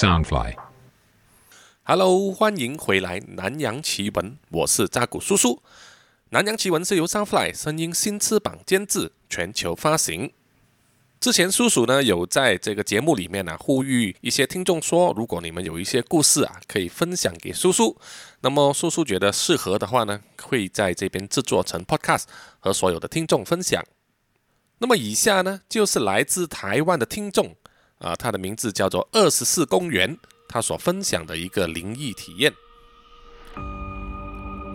Soundfly。Hello，欢迎回来《南洋奇闻》，我是扎古叔叔。《南洋奇闻》是由 Soundfly 声音新翅膀监制，全球发行。之前叔叔呢有在这个节目里面呢、呼吁一些听众说，如果你们有一些故事啊，可以分享给叔叔。那么叔叔觉得适合的话呢，会在这边制作成 Podcast 和所有的听众分享。那么以下呢，就是来自台湾的听众啊、他的名字叫做二十四公园，他所分享的一个灵异体验。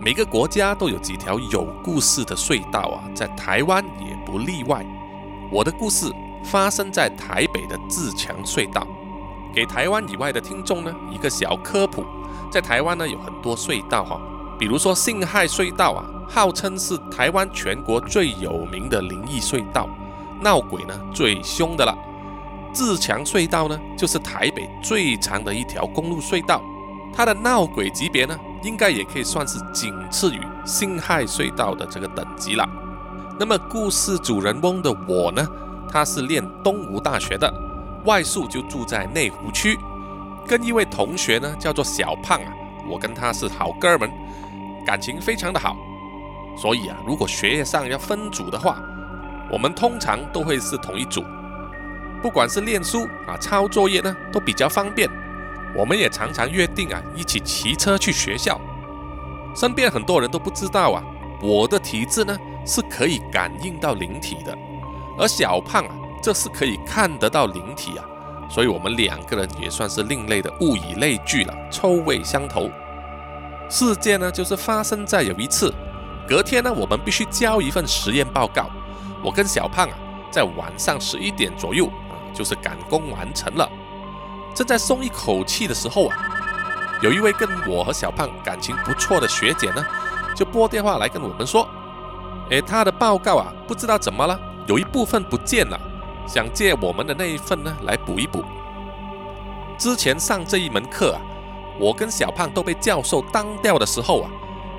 每个国家都有几条有故事的隧道啊，在台湾也不例外。我的故事发生在台北的自强隧道。给台湾以外的听众呢，一个小科普，在台湾呢有很多隧道哈、比如说辛亥隧道啊，号称是台湾全国最有名的灵异隧道，闹鬼呢最凶的了。自强隧道呢，就是台北最长的一条公路隧道，它的闹鬼级别呢，应该也可以算是仅次于辛亥隧道的这个等级了。那么故事主人翁的我呢，他是念东吴大学的，外宿就住在内湖区，跟一位同学呢叫做小胖啊，我跟他是好哥们，感情非常的好。所以啊，如果学业上要分组的话，我们通常都会是同一组。不管是念书啊、抄作业呢，都比较方便。我们也常常约定啊，一起骑车去学校。身边很多人都不知道啊，我的体质呢是可以感应到灵体的，而小胖啊，这是可以看得到灵体啊。所以我们两个人也算是另类的物以类聚了，臭味相投。事件呢，就是发生在有一次，隔天呢，我们必须交一份实验报告。我跟小胖啊，在晚上十一点左右，就是赶工完成了。正在松一口气的时候啊，有一位跟我和小胖感情不错的学姐呢，就拨电话来跟我们说，诶，她的报告啊，不知道怎么了，有一部分不见了，想借我们的那一份呢来补一补。之前上这一门课啊，我跟小胖都被教授当掉的时候啊，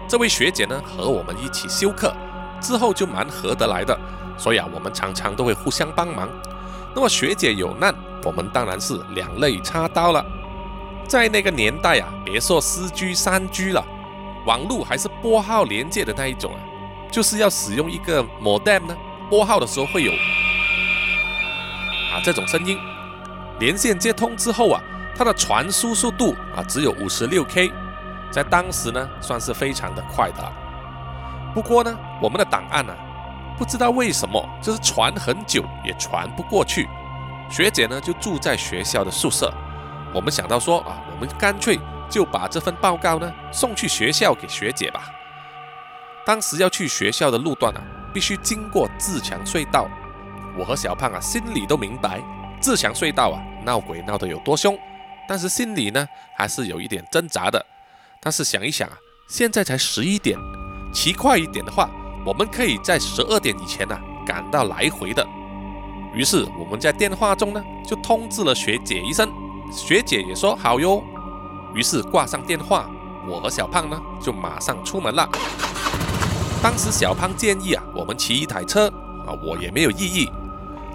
这位学姐呢和我们一起修课，之后就蛮合得来的，所以啊，我们常常都会互相帮忙。那么学姐有难，我们当然是两肋插刀了。在那个年代啊，别说四 G、三 G 了，网络还是拨号连接的那一种啊，就是要使用一个 modem 呢，拨号的时候会有啊这种声音。连线接通之后啊，它的传输速度啊只有五十六 K，在当时呢算是非常的快的了。不过呢，我们的档案呢、不知道为什么就是传很久也传不过去。学姐呢就住在学校的宿舍，我们想到说啊，我们干脆就把这份报告呢送去学校给学姐吧。当时要去学校的路段啊，必须经过自强隧道。我和小胖啊心里都明白，自强隧道啊闹鬼闹得有多凶，但是心里呢还是有一点挣扎的。但是想一想啊，现在才十一点，骑快一点的话，我们可以在十二点以前呢、赶到来回的。于是我们在电话中呢就通知了学姐一声，学姐也说好哟。于是挂上电话，我和小胖呢就马上出门了。当时小胖建议啊，我们骑一台车啊，我也没有异议。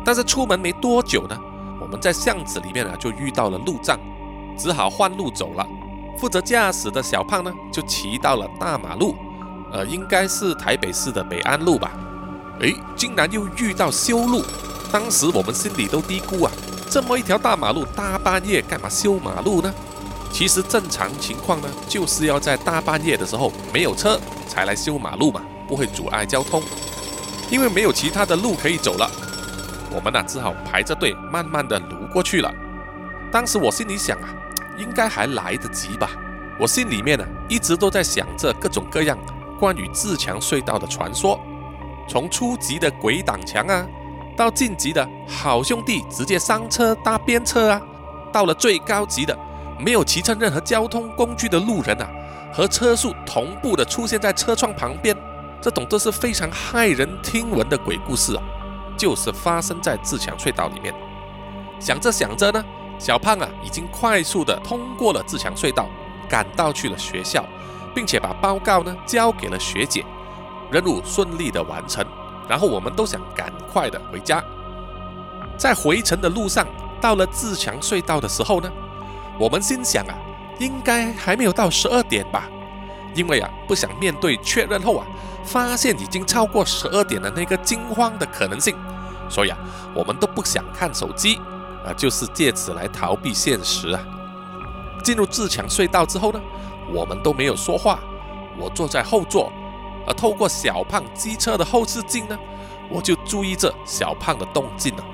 但是出门没多久呢，我们在巷子里面啊就遇到了路障，只好换路走了。负责驾驶的小胖呢就骑到了大马路，呃，应该是台北市的北安路吧。诶，竟然又遇到修路。当时我们心里都嘀咕啊，这么一条大马路，大半夜干嘛修马路呢？其实正常情况呢，就是要在大半夜的时候没有车才来修马路嘛，不会阻碍交通。因为没有其他的路可以走了，我们呢只好排着队，慢慢的撸过去了。当时我心里想啊，应该还来得及吧。我心里面呢一直都在想着各种各样关于自强隧道的传说，从初级的鬼挡墙啊，到晋级的好兄弟直接上车搭边车啊，到了最高级的没有骑乘任何交通工具的路人啊，和车速同步的出现在车窗旁边，这种都是非常骇人听闻的鬼故事啊，就是发生在自强隧道里面。想着想着呢，小胖啊已经快速的通过了自强隧道，赶到去了学校，并且把报告呢交给了学姐，任务顺利的完成。然后我们都想赶快的回家。在回程的路上，到了自强隧道的时候呢，我们心想啊，应该还没有到十二点吧，因为啊，不想面对确认后啊，发现已经超过十二点的那个惊慌的可能性，所以啊，我们都不想看手机啊，就是借此来逃避现实啊。进入自强隧道之后呢，我们都没有说话，我坐在后座，而透过小胖机车的后视镜呢，我就注意着小胖的动静了。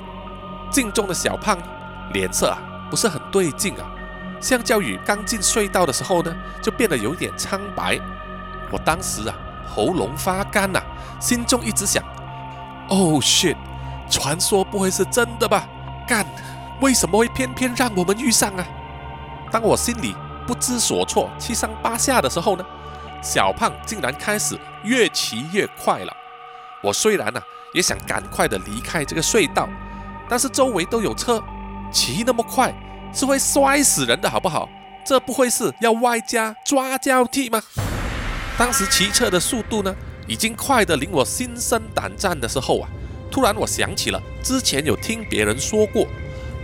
镜中的小胖脸色啊不是很对劲啊，相较于刚进隧道的时候呢，就变得有点苍白。我当时啊喉咙发干呐，心中一直想：Oh shit！传说不会是真的吧？干，为什么会偏偏让我们遇上啊？当我心里不知所措、七上八下的时候呢，小胖竟然开始越骑越快了。我虽然呢也想赶快的离开这个隧道。但是周围都有车，骑那么快是会摔死人的，好不好？这不会是要外加抓交替吗？当时骑车的速度呢，已经快得令我心生胆战的时候啊，突然我想起了之前有听别人说过，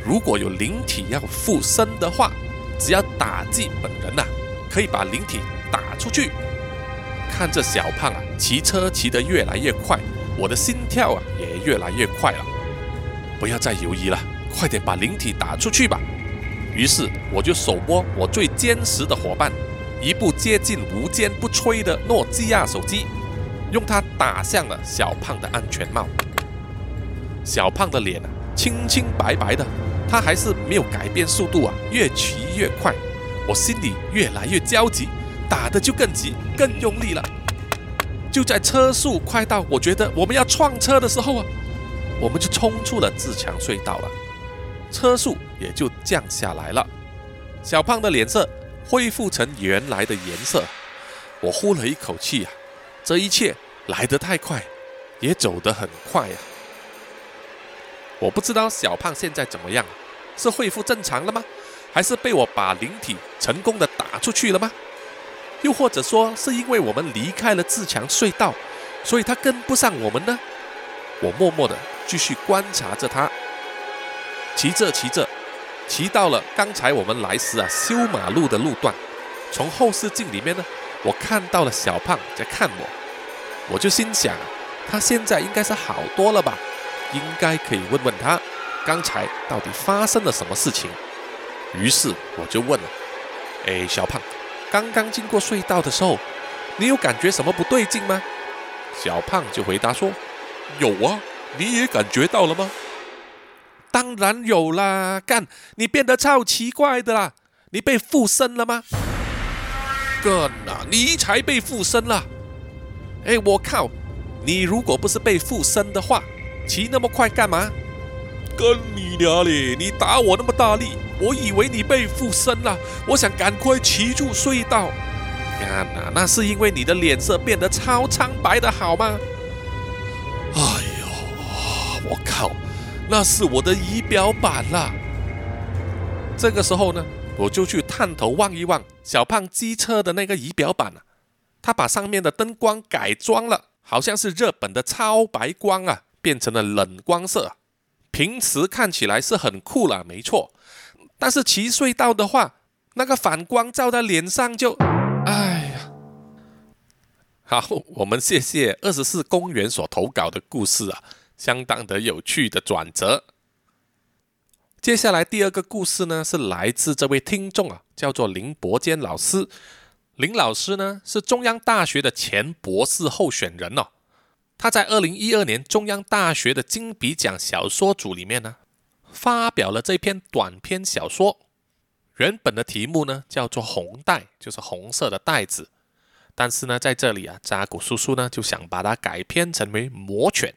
如果有灵体要附身的话，只要打击本人呐，可以把灵体打出去。看着小胖啊，骑车骑得越来越快，我的心跳啊也越来越快了。不要再犹豫了，快点把灵体打出去吧！于是我就手摸我最坚实的伙伴，一部接近无坚不摧的诺基亚手机，用它打向了小胖的安全帽。小胖的脸啊，清清白白的，他还是没有改变速度啊，越骑越快。我心里越来越焦急，打的就更急、更用力了。就在车速快到我觉得我们要撞车的时候啊！我们就冲出了自强隧道了，车速也就降下来了。小胖的脸色恢复成原来的颜色，我呼了一口气啊，这一切来得太快，也走得很快呀。我不知道小胖现在怎么样，是恢复正常了吗？还是被我把灵体成功的打出去了吗？又或者说是因为我们离开了自强隧道，所以他跟不上我们呢？我默默的。继续观察着他，骑着骑着，骑到了刚才我们来时啊修马路的路段。从后视镜里面呢，我看到了小胖在看我，我就心想，他现在应该是好多了吧？应该可以问问他，刚才到底发生了什么事情。于是我就问了：“哎，小胖，刚刚经过隧道的时候，你有感觉什么不对劲吗？”小胖就回答说：“有啊。”你也感觉到了吗？当然有啦！干，你变得超奇怪的啦！你被附身了吗？干呐，你才被附身了！哎，我靠！你如果不是被附身的话，骑那么快干嘛？跟你娘嘞！你打我那么大力，我以为你被附身了，我想赶快骑出隧道。干呐，那是因为你的脸色变得超苍白的好吗？哎呦。我靠，那是我的仪表板啦！这个时候呢，我就去探头望一望小胖机车的那个仪表板啊，他把上面的灯光改装了，好像是日本的超白光啊，变成了冷光色。平时看起来是很酷了，没错。但是骑隧道的话，那个反光照在脸上就……哎呀！好，我们谢谢二十四公园所投稿的故事啊。相当的有趣的转折。接下来第二个故事呢，是来自这位听众啊，叫做林伯坚老师。林老师呢是中央大学的前博士候选人哦。他在二零一二年中央大学的金笔奖小说组里面呢，发表了这篇短篇小说。原本的题目呢叫做《红带》，就是红色的带子。但是呢，在这里啊，扎古叔叔呢就想把它改编成为《魔犬》。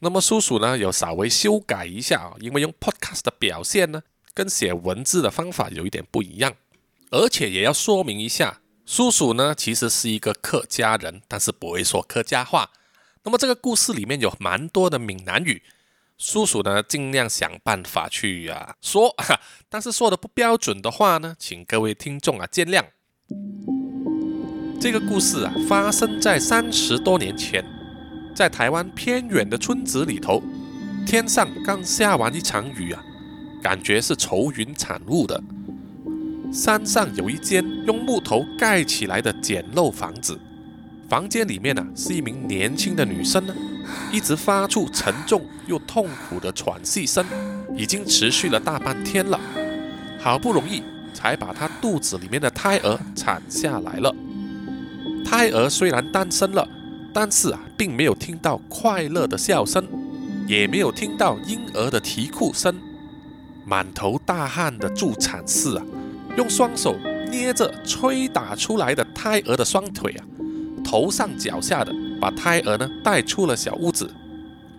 那么叔叔呢，有稍微修改一下啊，因为用 podcast 的表现呢，跟写文字的方法有一点不一样，而且也要说明一下，叔叔呢其实是一个客家人，但是不会说客家话。那么这个故事里面有蛮多的闽南语，叔叔呢尽量想办法去啊说，但是说的不标准的话呢，请各位听众啊见谅。这个故事啊发生在三十多年前。在台湾偏远的村子里头，天上刚下完一场雨啊，感觉是愁云惨雾的。山上有一间用木头盖起来的简陋房子，房间里面呢是一名年轻的女生呢，一直发出沉重又痛苦的喘息声，已经持续了大半天了，好不容易才把她肚子里面的胎儿产下来了。胎儿虽然诞生了，但是啊，并没有听到快乐的笑声，也没有听到婴儿的啼哭声。满头大汗的助产士啊，用双手捏着吹打出来的胎儿的双腿啊，头上脚下的把胎儿呢带出了小屋子，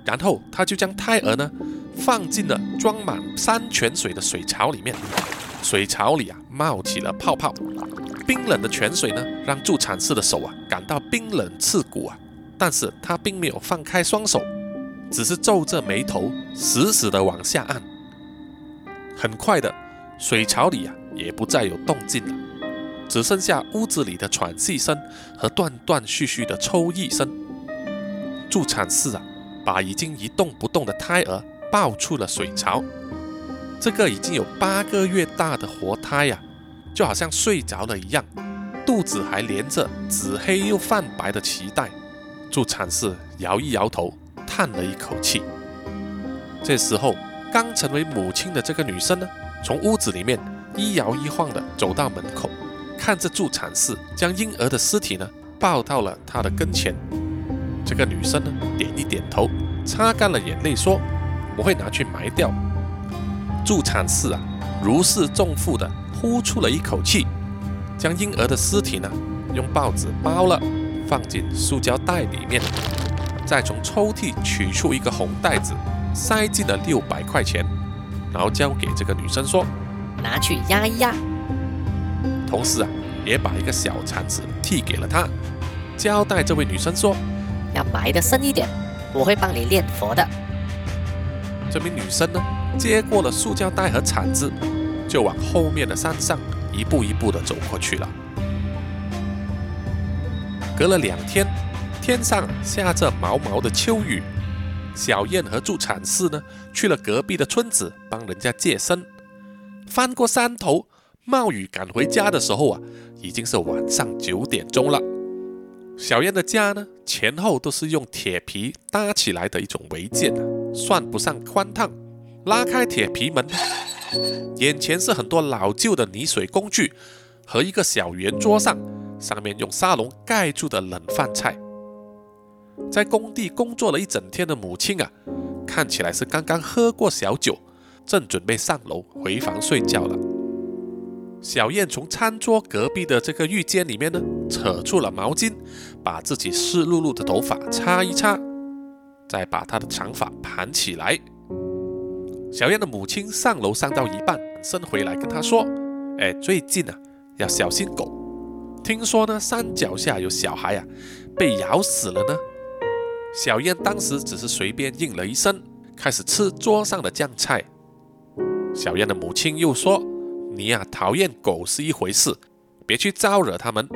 然后他就将胎儿呢放进了装满山泉水的水槽里面，水槽里啊冒起了泡泡，冰冷的泉水呢让助产士的手啊感到冰冷刺骨啊，但是他并没有放开双手，只是皱着眉头死死的往下按。很快的，水槽里啊也不再有动静了，只剩下屋子里的喘气声和断断续续的抽泣声。助产士啊，把已经一动不动的胎儿抱出了水槽。这个已经有八个月大的活胎呀，就好像睡着了一样，肚子还连着紫黑又泛白的脐带。助产士摇一摇头，叹了一口气。这时候。刚成为母亲的这个女生呢，从屋子里面一摇一晃的走到门口，看着助产士将婴儿的尸体呢抱到了她的跟前。这个女生呢点一点头，擦干了眼泪说：“我会拿去埋掉。”助产士啊如释重负的呼出了一口气，将婴儿的尸体呢用报纸包了，放进塑胶袋里面，再从抽屉取出一个红袋子。塞进了六百块钱，然后交给这个女生说：“拿去压一压。”同时啊，也把一个小铲子递给了她，交代这位女生说：“要埋得深一点，我会帮你练佛的。”这名女生呢，接过了塑胶袋和铲子，就往后面的山上一步一步的走过去了。隔了两天，天上下着毛毛的秋雨。小燕和助产士呢，去了隔壁的村子帮人家借生。翻过山头，冒雨赶回家的时候啊，已经是晚上九点钟了。小燕的家呢，前后都是用铁皮搭起来的一种违建，算不上宽敞。拉开铁皮门，眼前是很多老旧的泥水工具和一个小圆桌上，上面用沙笼盖住的冷饭菜。在工地工作了一整天的母亲啊，看起来是刚刚喝过小酒，正准备上楼回房睡觉了。小燕从餐桌隔壁的这个浴间里面呢，扯出了毛巾，把自己湿漉漉的头发擦一擦，再把她的长发盘起来。小燕的母亲上楼上到一半，伸回来跟她说：“哎，最近啊，要小心狗。听说呢，山脚下有小孩啊，被咬死了呢。”小燕当时只是随便应了一声，开始吃桌上的酱菜。小燕的母亲又说：“你呀，讨厌狗是一回事，别去招惹他们。”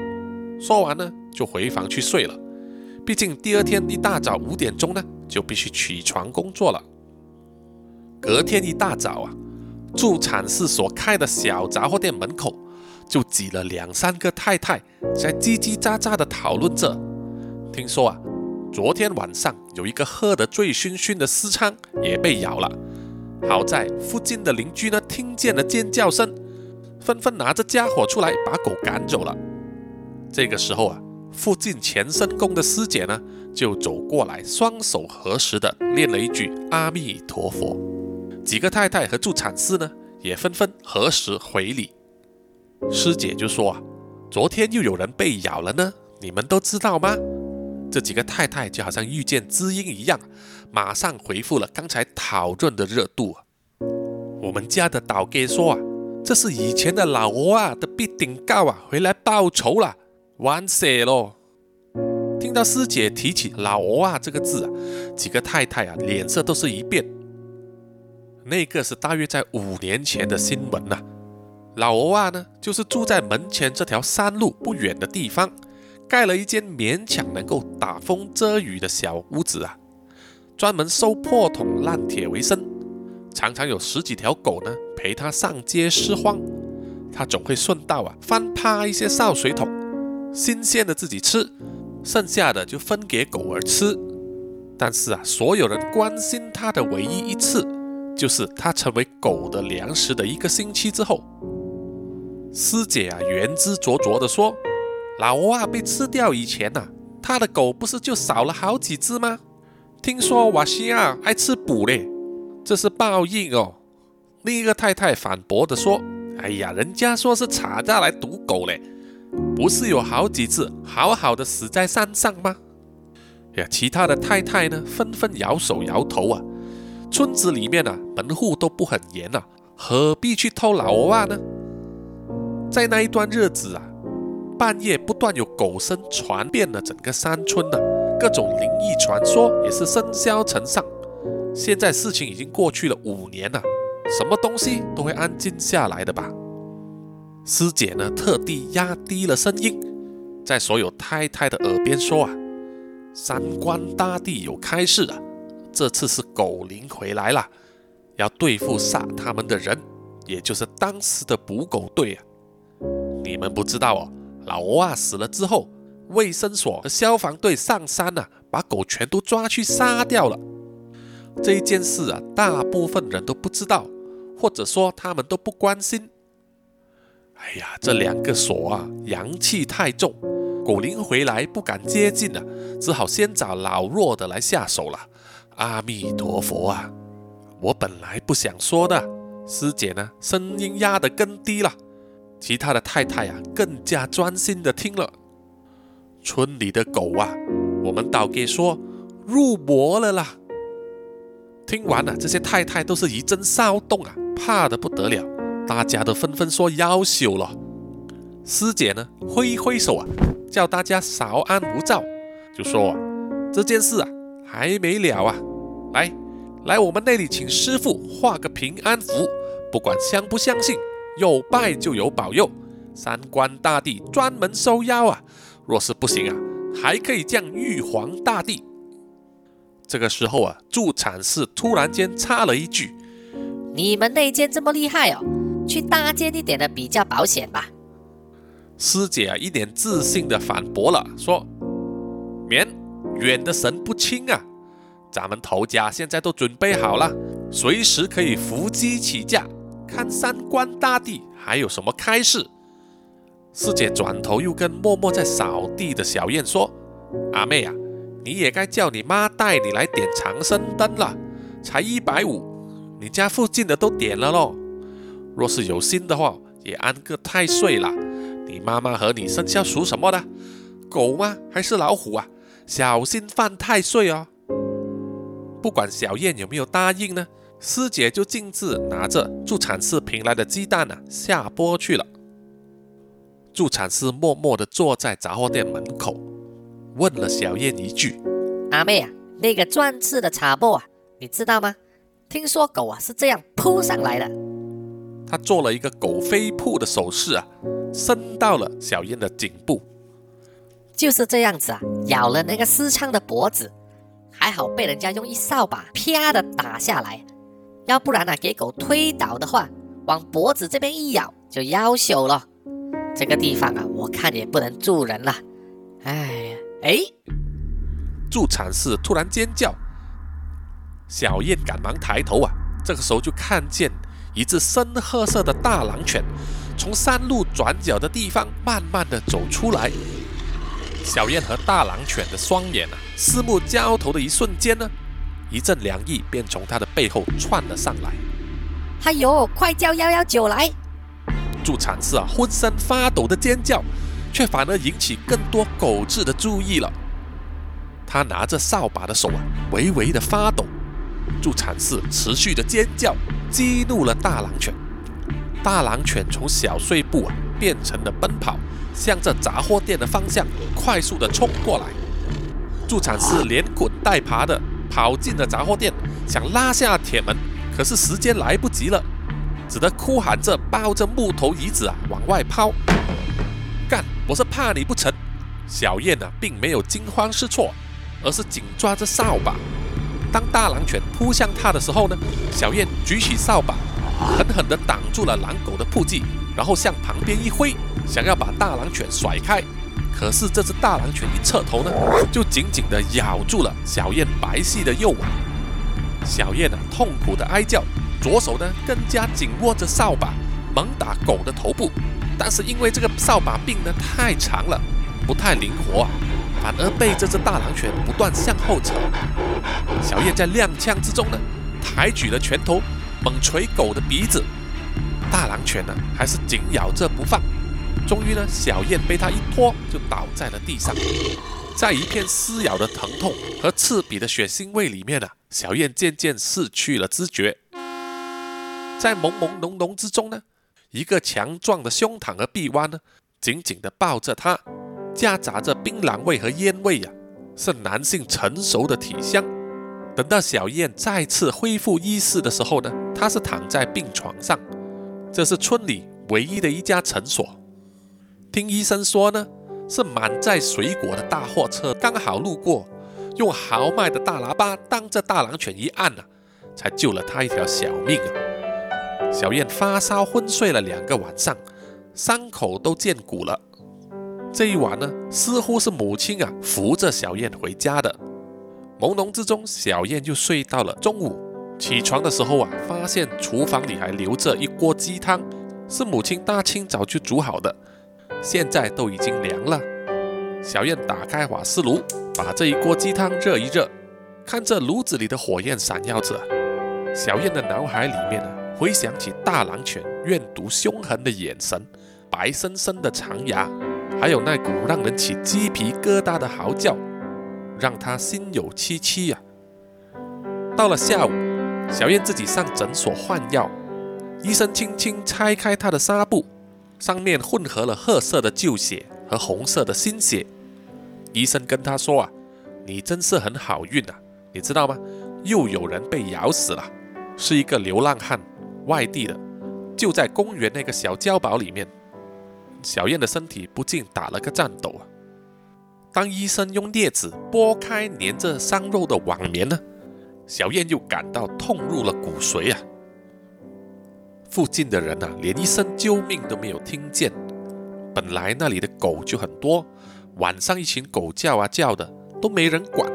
说完呢，就回房去睡了。毕竟第二天一大早五点钟呢，就必须起床工作了。隔天一大早啊，助产士所开的小杂货店门口，就挤了两三个太太，在叽叽喳喳的讨论着。听说啊。昨天晚上有一个喝得醉醺醺的私娼也被咬了，好在附近的邻居呢听见了尖叫声，纷纷拿着家伙出来把狗赶走了。这个时候啊，附近前身宫的师姐呢就走过来，双手合十的念了一句阿弥陀佛。几个太太和助产士呢也纷纷合十回礼。师姐就说啊，昨天又有人被咬了呢，你们都知道吗？这几个太太就好像遇见知音一样，马上回复了刚才讨论的热度。我们家的导哥说啊，这是以前的老欧啊的必顶告啊，回来报仇了，完事喽！听到师姐提起老欧啊这个字啊，几个太太啊脸色都是一变。那个是大约在五年前的新闻呐。老欧啊呢，就是住在门前这条山路不远的地方。盖了一间勉强能够打风遮雨的小屋子啊，专门收破铜烂铁为生，常常有十几条狗呢陪他上街拾荒，他总会顺道啊翻趴一些潲水桶，新鲜的自己吃，剩下的就分给狗儿吃。但是啊，所有人关心他的唯一一次，就是他成为狗的粮食的一个星期之后。师姐啊，言之灼灼地说：“老蛙被吃掉以前呐，他的狗不是就少了好几只吗？听说瓦西亚爱吃补嘞，这是报应哦。”另一个太太反驳地说：“哎呀，人家说是查家来毒狗嘞，不是有好几次好好的死在山上吗？”呀，其他的太太呢，纷纷摇手摇头啊。村子里面啊，门户都不很严啊，何必去偷老蛙呢？在那一段日子啊，半夜不断有狗声传遍了整个山村呢，各种灵异传说也是甚嚣尘上。现在事情已经过去了五年了，什么东西都会安静下来的吧？师姐呢，特地压低了声音，在所有太太的耳边说啊：“三官大帝有开示啊，这次是狗灵回来了，要对付杀他们的人，也就是当时的捕狗队啊。”你们不知道哦，老蛙死了之后，卫生所和消防队上山啊，把狗全都抓去杀掉了。这一件事啊，大部分人都不知道，或者说他们都不关心。哎呀，这两个锁啊，阳气太重，狗灵回来不敢接近了，只好先找老弱的来下手了。阿弥陀佛啊！我本来不想说的，师姐呢，声音压得更低了。其他的太太啊，更加专心的听了。村里的狗啊，我们倒给说入魔了啦。听完了，这些太太都是一阵骚动啊，怕的不得了。大家都纷纷说要修了。师姐呢，挥挥手啊，叫大家稍安勿躁，就说这件事啊还没了啊。来，来我们那里请师傅画个平安符，不管相不相信。有拜就有保佑，三官大帝专门收妖啊！若是不行啊，还可以降玉皇大帝。这个时候啊，助产士突然间插了一句：“你们内奸这么厉害哦，去大间一点的比较保险吧。”师姐啊，一脸自信的反驳了，说：“免，远的神不清啊！咱们头家现在都准备好了，随时可以伏击起驾。”看三官大帝还有什么开示？师姐转头又跟默默在扫地的小燕说：“阿妹啊，你也该叫你妈带你来点长生灯了，才一百五，你家附近的都点了喽。若是有心的话，也安个太岁了。你妈妈和你生肖属什么的？狗吗？还是老虎啊？小心犯太岁哦。不管小燕有没有答应呢？”师姐就径自拿着助产士平来的鸡蛋呢下播去了。助产士默默地坐在杂货店门口，问了小燕一句：“阿妹啊，那个钻刺的茶钵啊，你知道吗？听说狗啊是这样扑上来的。”他做了一个狗飞扑的手势啊，伸到了小燕的颈部。就是这样子啊，咬了那个思昌的脖子，还好被人家用一扫把啪的打下来。要不然呢，给狗推倒的话，往脖子这边一咬就夭朽了。这个地方啊，我看也不能住人了。哎呀，哎！助产士突然尖叫，小燕赶忙抬头啊，这个时候就看见一只深褐色的大狼犬从山路转角的地方慢慢的走出来。小燕和大狼犬的双眼啊，四目交投的一瞬间呢。一阵凉意便从他的背后窜了上来。哎呦，快叫幺幺九来！助产士啊，浑身发抖的尖叫，却反而引起更多狗子的注意了。他拿着扫把的手啊，微微的发抖。助产士持续的尖叫，激怒了大狼犬。大狼犬从小碎步啊，变成了奔跑，向着杂货店的方向快速的冲过来。助产士连滚带爬的。跑进了杂货店，想拉下铁门，可是时间来不及了，只得哭喊着抱着木头椅子啊往外抛。我是怕你不成？小燕呢，并没有惊慌失措，而是紧抓着扫把。当大狼犬扑向他的时候呢，小燕举起扫把，狠狠地挡住了狼狗的扑击，然后向旁边一挥，想要把大狼犬甩开。可是这只大狼犬一侧头呢，就紧紧地咬住了小燕白皙的右腕。小燕啊，痛苦地哀叫，左手呢更加紧握着扫把，猛打狗的头部。但是因为这个扫把柄呢太长了，不太灵活，反而被这只大狼犬不断向后扯。小燕在踉跄之中呢，抬举了拳头，猛捶狗的鼻子。大狼犬呢，还是紧咬着不放。终于呢，小燕被它一拖就倒在了地上，在一片撕咬的疼痛和刺鼻的血腥味里面呢，小燕渐渐失去了知觉。在朦朦胧胧之中呢，一个强壮的胸膛和臂弯呢，紧紧地抱着他，夹杂着槟榔味和烟味呀，是男性成熟的体香。等到小燕再次恢复意识的时候呢，她是躺在病床上。这是村里唯一的一家诊所。听医生说呢，是满载水果的大货车刚好路过，用豪迈的大喇叭当着大狼犬一按啊，才救了他一条小命啊！小燕发烧昏睡了两个晚上，伤口都见骨了。这一晚呢，似乎是母亲啊扶着小燕回家的。朦胧之中，小燕就睡到了中午。起床的时候啊，发现厨房里还留着一锅鸡汤，是母亲大清早就煮好的。现在都已经凉了，小燕打开瓦斯炉，把这一锅鸡汤热一热，看着炉子里的火焰闪耀着，小燕的脑海里面呢，回想起大狼犬怨毒凶狠的眼神，白生生的长牙，还有那股让人起鸡皮疙瘩的嚎叫，让他心有戚戚呀。到了下午，小燕自己上诊所换药，医生轻轻拆开她的纱布。上面混合了褐色的旧血和红色的新血。医生跟他说啊：“你真是很好运啊，你知道吗？又有人被咬死了，是一个流浪汉，外地的，就在公园那个小碉堡里面。”小燕的身体不禁打了个颤抖啊。当医生用镊子拨开粘着伤肉的网棉呢，小燕就感到痛入了骨髓啊。附近的人呐，连一声救命都没有听见。本来那里的狗就很多，晚上一群狗叫啊叫的，都没人管。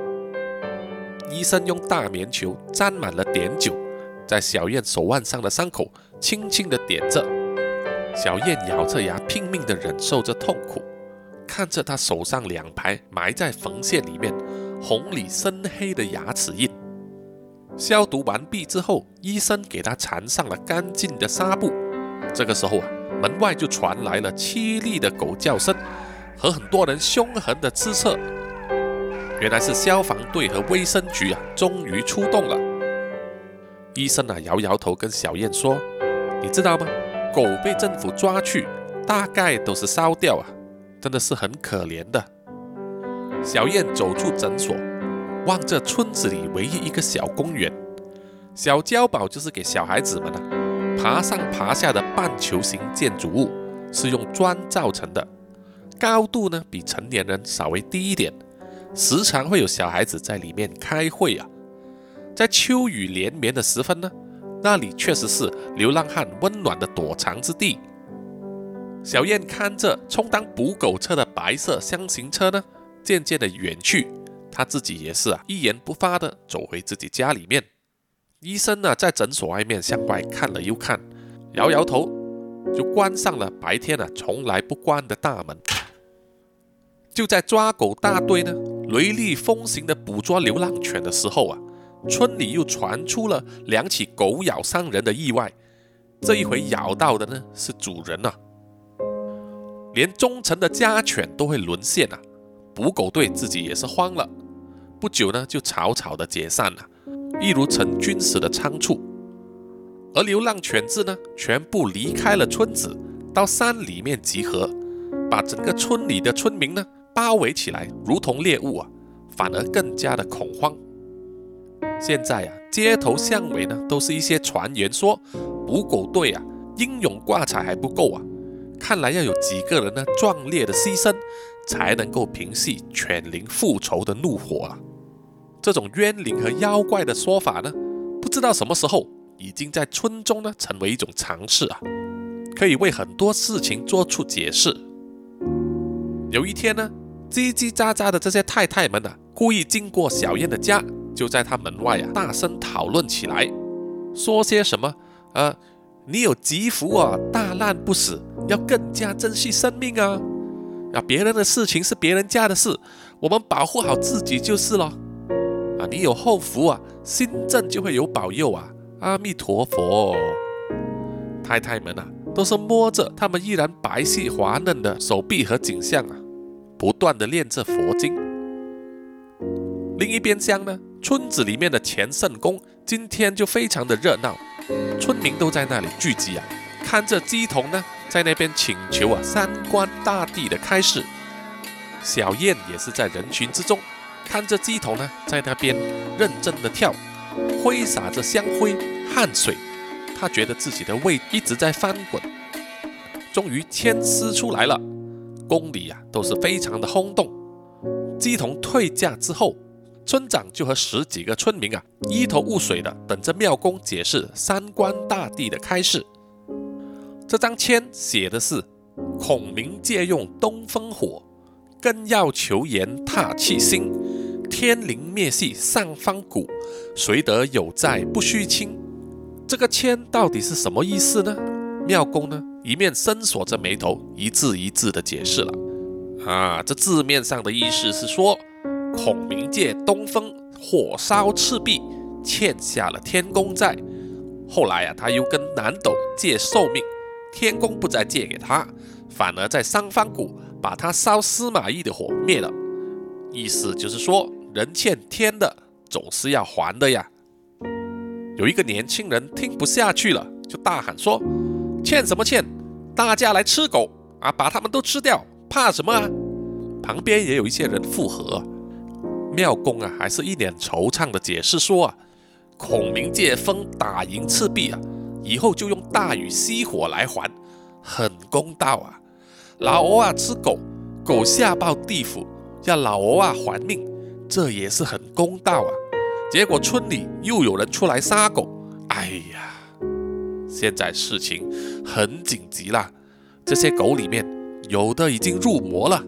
医生用大棉球沾满了碘酒，在小燕手腕上的伤口轻轻地点着。小燕咬着牙，拼命地忍受着痛苦，看着她手上两排埋在缝线里面、红里深黑的牙齿印。消毒完毕之后，医生给他缠上了干净的纱布。这个时候啊，门外就传来了凄厉的狗叫声和很多人凶狠的斥责。原来是消防队和卫生局啊，终于出动了。医生啊，摇摇头，跟小燕说：“你知道吗？狗被政府抓去，大概都是烧掉啊，真的是很可怜的。”小燕走出诊所。望着村子里唯一一个小公园，小碉堡就是给小孩子们的，爬上爬下的半球形建筑物，是用砖造成的，高度呢比成年人稍微低一点，时常会有小孩子在里面开会啊。在秋雨连绵的时分呢，那里确实是流浪汉温暖的躲藏之地。小燕看着充当捕狗车的白色箱型车呢，渐渐的远去。她自己也是啊，一言不发的走回自己家里面。医生呢，在诊所外面向外看了又看，摇摇头，就关上了白天啊从来不关的大门。就在抓狗大队呢雷厉风行的捕捉流浪犬的时候啊，村里又传出了两起狗咬伤人的意外。这一回咬到的呢是主人啊，连忠诚的家犬都会沦陷啊，捕狗队自己也是慌了。不久呢，就草草的解散了，一如成军时的仓促。而流浪犬只呢，全部离开了村子，到山里面集合，把整个村里的村民呢包围起来，如同猎物啊，反而更加的恐慌。现在啊，街头巷尾呢，都是一些传言说，捕狗队啊英勇挂彩还不够啊，看来要有几个人呢壮烈的牺牲，才能够平息犬灵复仇的怒火啊。这种冤灵和妖怪的说法呢，不知道什么时候已经在村中呢成为一种常识啊，可以为很多事情做出解释。有一天呢，叽叽喳喳的这些太太们啊，故意经过小燕的家，就在他门外啊大声讨论起来，说些什么？呃，你有吉福啊，大难不死，要更加珍惜生命啊！啊，别人的事情是别人家的事，我们保护好自己就是了。啊，你有后福啊，新政就会有保佑啊！阿弥陀佛。太太们啊，都是摸着他们依然白皙滑嫩的手臂和颈项啊，不断的念着佛经。另一边厢呢，村子里面的钱圣宫今天就非常的热闹，村民都在那里聚集啊，看着鸡童呢在那边请求啊三官大帝的开示。小燕也是在人群之中。看着鸡头呢，在那边认真的跳，挥洒着香灰汗水，他觉得自己的胃一直在翻滚。终于牵丝出来了，宫里啊都是非常的轰动。鸡童退驾之后，村长就和十几个村民啊一头雾水的等着庙公解释三观大帝的开示。这张签写的是孔明借用东风火，更要求言踏气星。天灵灭系上方谷，谁得有在不虚轻？这个签到底是什么意思呢？庙公呢一面深锁着眉头，一字一字的解释了。啊，这字面上的意思是说，孔明借东风火烧赤壁，欠下了天公债。后来啊，他又跟南斗借寿命，天公不再借给他，反而在三方谷把他烧司马懿的火灭了。意思就是说。人欠天的总是要还的呀！有一个年轻人听不下去了，就大喊说：“欠什么欠？大家来吃狗啊！把他们都吃掉，怕什么啊？”旁边也有一些人附和。庙公啊，还是一脸惆怅的解释说：“啊，孔明借风打赢赤壁啊，以后就用大禹熄火来还，很公道啊！老欧啊吃狗，狗下报地府，要老欧啊还命。”这也是很公道啊！结果村里又有人出来杀狗，哎呀，现在事情很紧急啦！这些狗里面有的已经入魔了。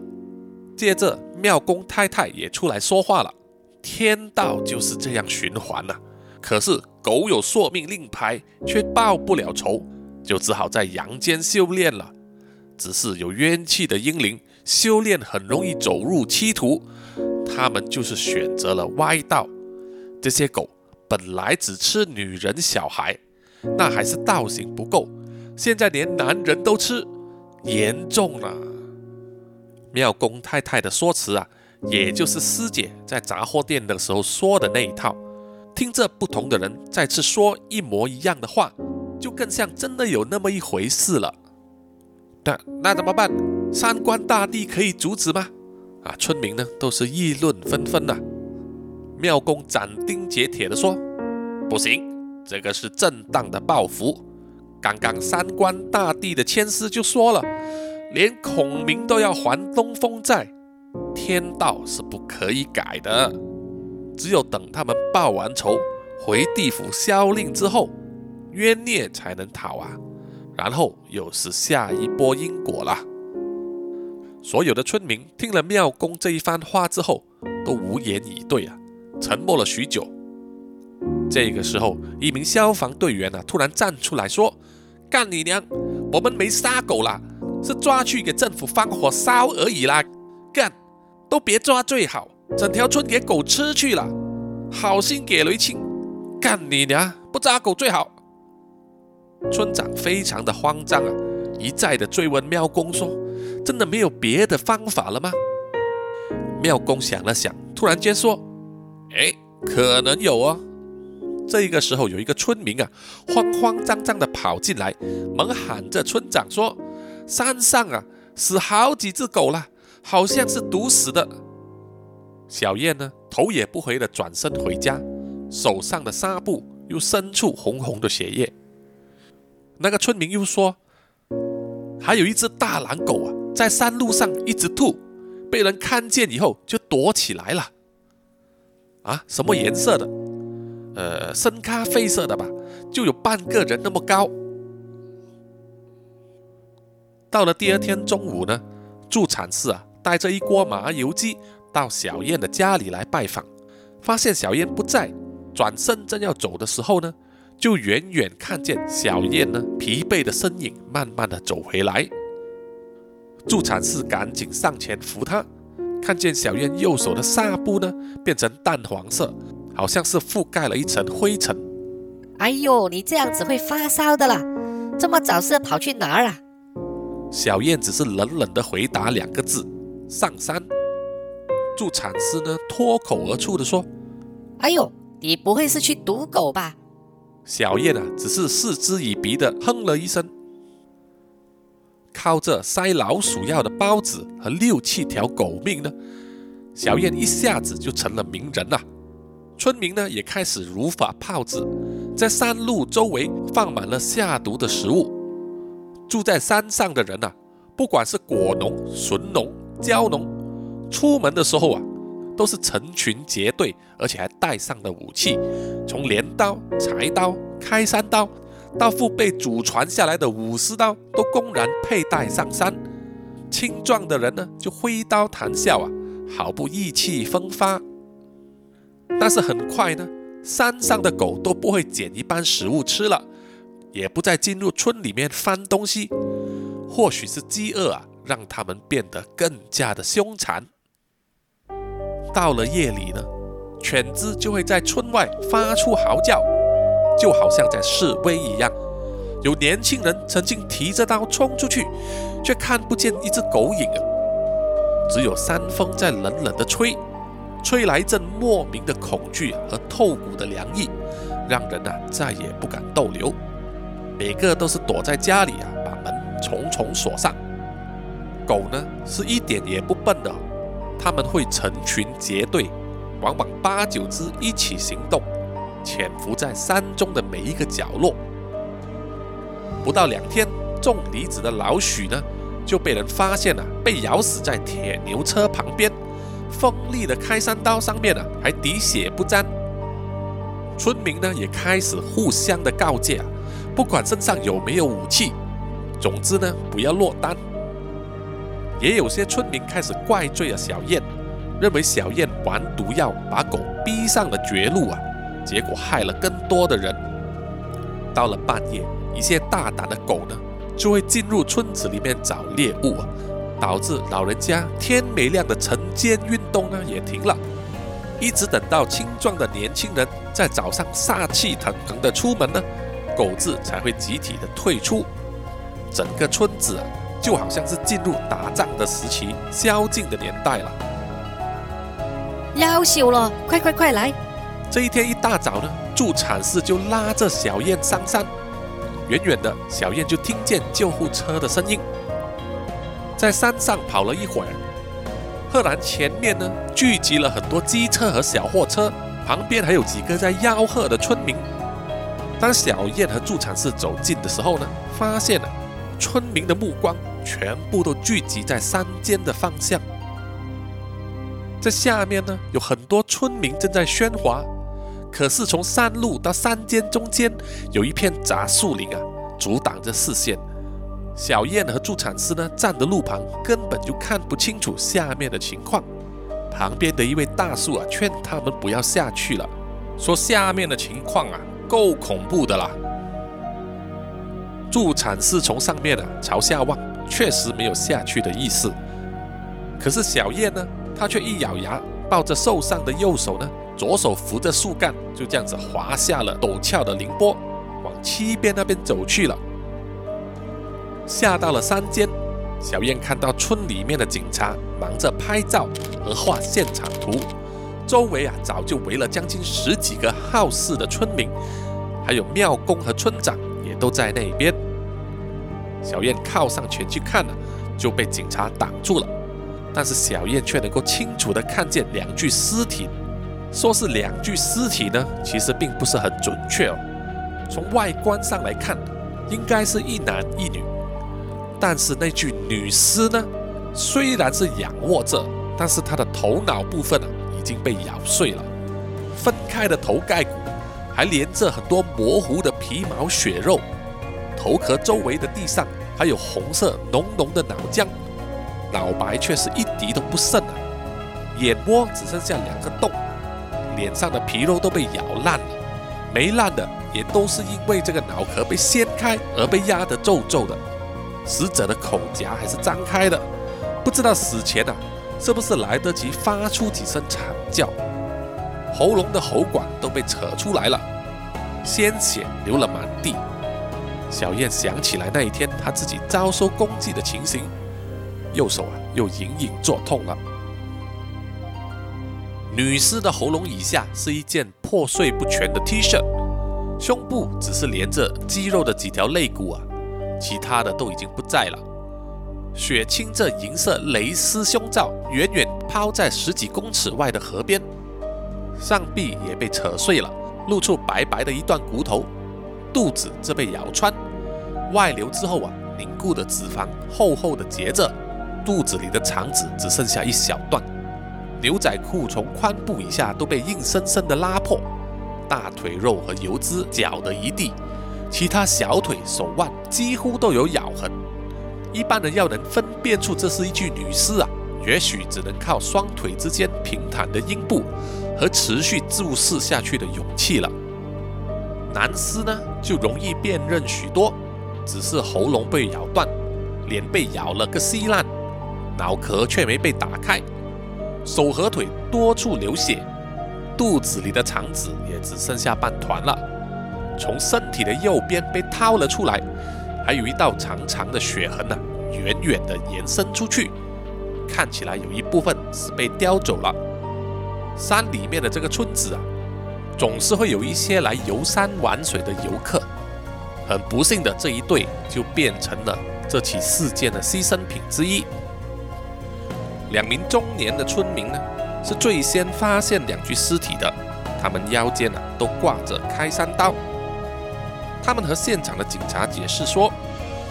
接着庙公太太也出来说话了：天道就是这样循环呐。可是狗有索命令牌，却报不了仇，就只好在阳间修炼了。只是有冤气的阴灵，修炼很容易走入歧途。他们就是选择了歪道。这些狗本来只吃女人、小孩，那还是道行不够，现在连男人都吃，严重了。庙公太太的说辞啊，也就是师姐在杂货店的时候说的那一套。听着不同的人再次说一模一样的话，就更像真的有那么一回事了。那那怎么办？三官大帝可以阻止吗？啊，村民呢都是议论纷纷呐。庙公斩钉截铁地说：“不行，这个是正当的报复。刚刚三官大帝的签师就说了，连孔明都要还东风债，天道是不可以改的。只有等他们报完仇，回地府消令之后，冤孽才能逃啊。然后又是下一波因果了。”所有的村民听了庙公这一番话之后，都无言以对啊，沉默了许久。这个时候，一名消防队员啊，突然站出来说：“干你娘！我们没杀狗啦，是抓去给政府放火烧而已啦！干，都别抓最好，整条村给狗吃去了，好心给雷亲！干你娘！不抓狗最好。”村长非常的慌张啊，一再的追问庙公说。真的没有别的方法了吗？庙公想了想，突然间说：“哎，可能有哦。”这个时候，有一个村民啊，慌慌张张的跑进来，猛喊着：“村长说，山上啊死好几只狗了，好像是毒死的。”小燕呢，头也不回的转身回家，手上的纱布又渗出红红的血液。那个村民又说：“还有一只大狼狗啊。”在山路上一直吐，被人看见以后就躲起来了。啊，什么颜色的？呃，深咖啡色的吧。就有半个人那么高。到了第二天中午呢，助产士啊带着一锅麻油鸡到小燕的家里来拜访，发现小燕不在，转身正要走的时候呢，就远远看见小燕呢疲惫的身影慢慢的走回来。助产士赶紧上前扶她，看见小燕右手的纱布呢变成淡黄色，好像是覆盖了一层灰尘。哎呦，你这样子会发烧的啦！这么早是跑去哪儿啊？小燕只是冷冷的回答两个字：“上山。”助产师呢脱口而出的说：“哎呦，你不会是去赌狗吧？”小燕啊，只是嗤之以鼻的哼了一声。靠着塞老鼠药的包子和六七条狗命呢，小燕一下子就成了名人了。村民呢也开始如法炮制，在山路周围放满了下毒的食物。住在山上的人呐，不管是果农、笋农、蕉农，出门的时候啊，都是成群结队，而且还带上了武器，从镰刀、柴刀、开山刀，到父辈祖传下来的武士刀，都公然佩戴上山。青壮的人呢，就挥刀谈笑啊，好不意气风发。但是很快呢，山上的狗都不会捡一般食物吃了。也不再进入村里面翻东西，或许是饥饿啊，让他们变得更加的凶残。到了夜里呢，犬只就会在村外发出嚎叫，就好像在示威一样。有年轻人曾经提着刀冲出去，却看不见一只狗影啊，只有山风在冷冷的吹，吹来一阵莫名的恐惧和透骨的凉意，让人啊再也不敢逗留。每个都是躲在家里啊，把门重重锁上。狗呢是一点也不笨的，他们会成群结队，往往八九只一起行动，潜伏在山中的每一个角落。不到两天，种梨子的老许呢就被人发现了，被咬死在铁牛车旁边，锋利的开山刀上面呢还滴血不沾。村民呢也开始互相的告诫啊。不管身上有没有武器，总之呢，不要落单。也有些村民开始怪罪了小燕，认为小燕玩毒药把狗逼上了绝路啊，结果害了更多的人。到了半夜，一些大胆的狗呢，就会进入村子里面找猎物啊，导致老人家天没亮的晨间运动呢也停了，一直等到青壮的年轻人在早上煞气腾腾的出门呢。狗子才会集体的退出，整个村子啊，就好像是进入打仗的时期、宵禁的年代了。要修了，快快快来！这一天一大早呢，助产士就拉着小燕上山。远远的小燕就听见救护车的声音，在山上跑了一会儿，赫然前面呢聚集了很多机车和小货车，旁边还有几个在吆喝的村民。当小燕和助产士走近的时候呢，发现了村民的目光全部都聚集在山间的方向。在下面呢，有很多村民正在喧哗，可是从山路到山间中间有一片杂树林啊，阻挡着视线。小燕和助产士呢，站的路旁根本就看不清楚下面的情况。旁边的一位大叔啊，劝他们不要下去了，说下面的情况啊。够恐怖的啦！助产士从上面啊朝下望，确实没有下去的意思。可是小燕呢，她却一咬牙，抱着受伤的右手呢，左手扶着树干，就这样子滑下了陡峭的凌波，往西边那边走去了。下到了山间，小燕看到村里面的警察忙着拍照和画现场图。周围啊，早就围了将近十几个好事的村民，还有庙公和村长也都在那边。小燕靠上前去看了，就被警察挡住了。但是小燕却能够清楚地看见两具尸体，说是两具尸体呢，其实并不是很准确哦。从外观上来看，应该是一男一女。但是那具女尸呢，虽然是仰卧着，但是她的头脑部分啊。已经被咬碎了，分开的头盖骨还连着很多模糊的皮毛血肉，头壳周围的地上还有红色浓浓的脑浆，脑白却是一滴都不剩啊！眼窝只剩下两个洞，脸上的皮肉都被咬烂了，没烂的也都是因为这个脑壳被掀开而被压得皱皱的。死者的口夹还是张开的，不知道死前啊是不是来得及发出几声惨叫。喉咙的喉管都被扯出来了，鲜血流了满地。小燕想起来那一天她自己遭受攻击的情形，右手啊又隐隐作痛了。女尸的喉咙以下是一件破碎不全的 T 恤，胸部只是连着肌肉的几条肋骨啊，其他的都已经不在了。血青这银色蕾丝胸罩，远远抛在十几公尺外的河边。上臂也被扯碎了，露出白白的一段骨头，肚子则被咬穿，外流之后啊，凝固的脂肪厚厚的结着，肚子里的肠子只剩下一小段，牛仔裤从髋部以下都被硬生生的拉破，大腿肉和油脂搅得一地，其他小腿、手腕几乎都有咬痕，一般人要能分辨出这是一具女尸啊，也许只能靠双腿之间平坦的阴部。和持续注视下去的勇气了。男尸呢，就容易辨认许多，只是喉咙被咬断，脸被咬了个稀烂，脑壳却没被打开，手和腿多处流血，肚子里的肠子也只剩下半团了，从身体的右边被掏了出来，还有一道长长的血痕呢，远远的延伸出去，看起来有一部分是被叼走了。山里面的这个村子啊，总是会有一些来游山玩水的游客。很不幸的，这一对就变成了这起事件的牺牲品之一。两名中年的村民呢，是最先发现两具尸体的。他们腰间啊都挂着开山刀。他们和现场的警察解释说，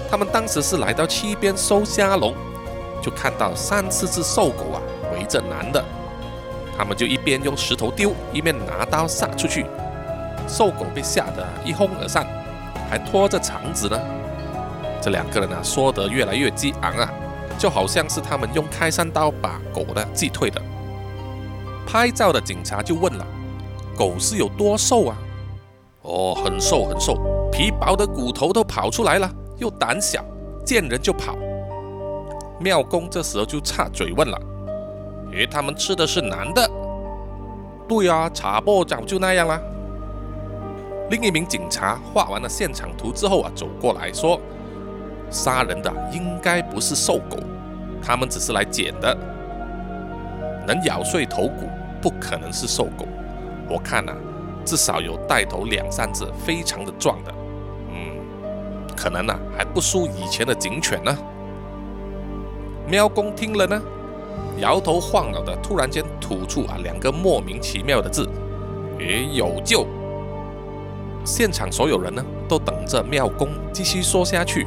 他们当时是来到溪边收虾笼，就看到三四只瘦狗啊围着男的。他们就一边用石头丢，一边拿刀杀出去。瘦狗被吓得一哄而散，还拖着肠子呢。这两个人啊，说得越来越激昂啊，就好像是他们用开山刀把狗呢击退的。拍照的警察就问了：“狗是有多瘦啊？”“哦，很瘦很瘦，皮薄的骨头都跑出来了，又胆小，见人就跑。”庙公这时候就插嘴问了。诶，他们吃的是男的。对啊，查波早就那样了。另一名警察画完了现场图之后啊，走过来说：“杀人的应该不是瘦狗，他们只是来捡的。能咬碎头骨，不可能是瘦狗。我看呐，至少有带头两三只，非常的壮的。嗯，可能呐还不输以前的警犬呢。”喵公听了呢。摇头晃脑的，突然间吐出啊两个莫名其妙的字：“也有救。”现场所有人呢，都等着庙公继续说下去。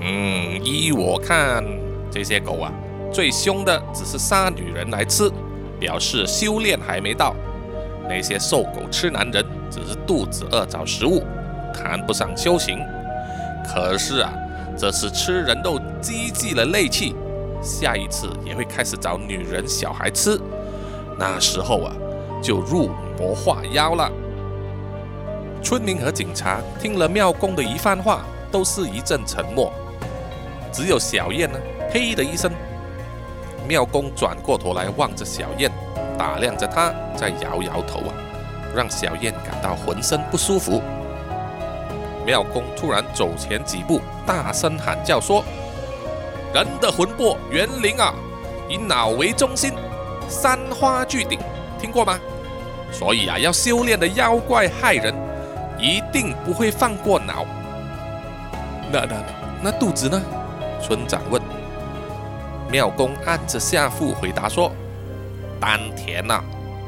嗯，依我看，这些狗啊，最凶的只是杀女人来吃，表示修炼还没到；那些瘦狗吃男人，只是肚子饿找食物，谈不上修行。可是啊，这是吃人肉积聚了戾气。下一次也会开始找女人、小孩吃，那时候啊，就入魔化妖了。村民和警察听了庙公的一番话，都是一阵沉默。只有小燕呢，嘿的一声。庙公转过头来望着小燕，打量着她，再摇摇头啊，让小燕感到浑身不舒服。庙公突然走前几步，大声喊叫说。人的魂魄元灵啊，以脑为中心，三花聚顶，听过吗？所以啊，要修炼的妖怪害人，一定不会放过脑。那那那肚子呢？村长问。庙公按着下腹回答说：“丹田呐，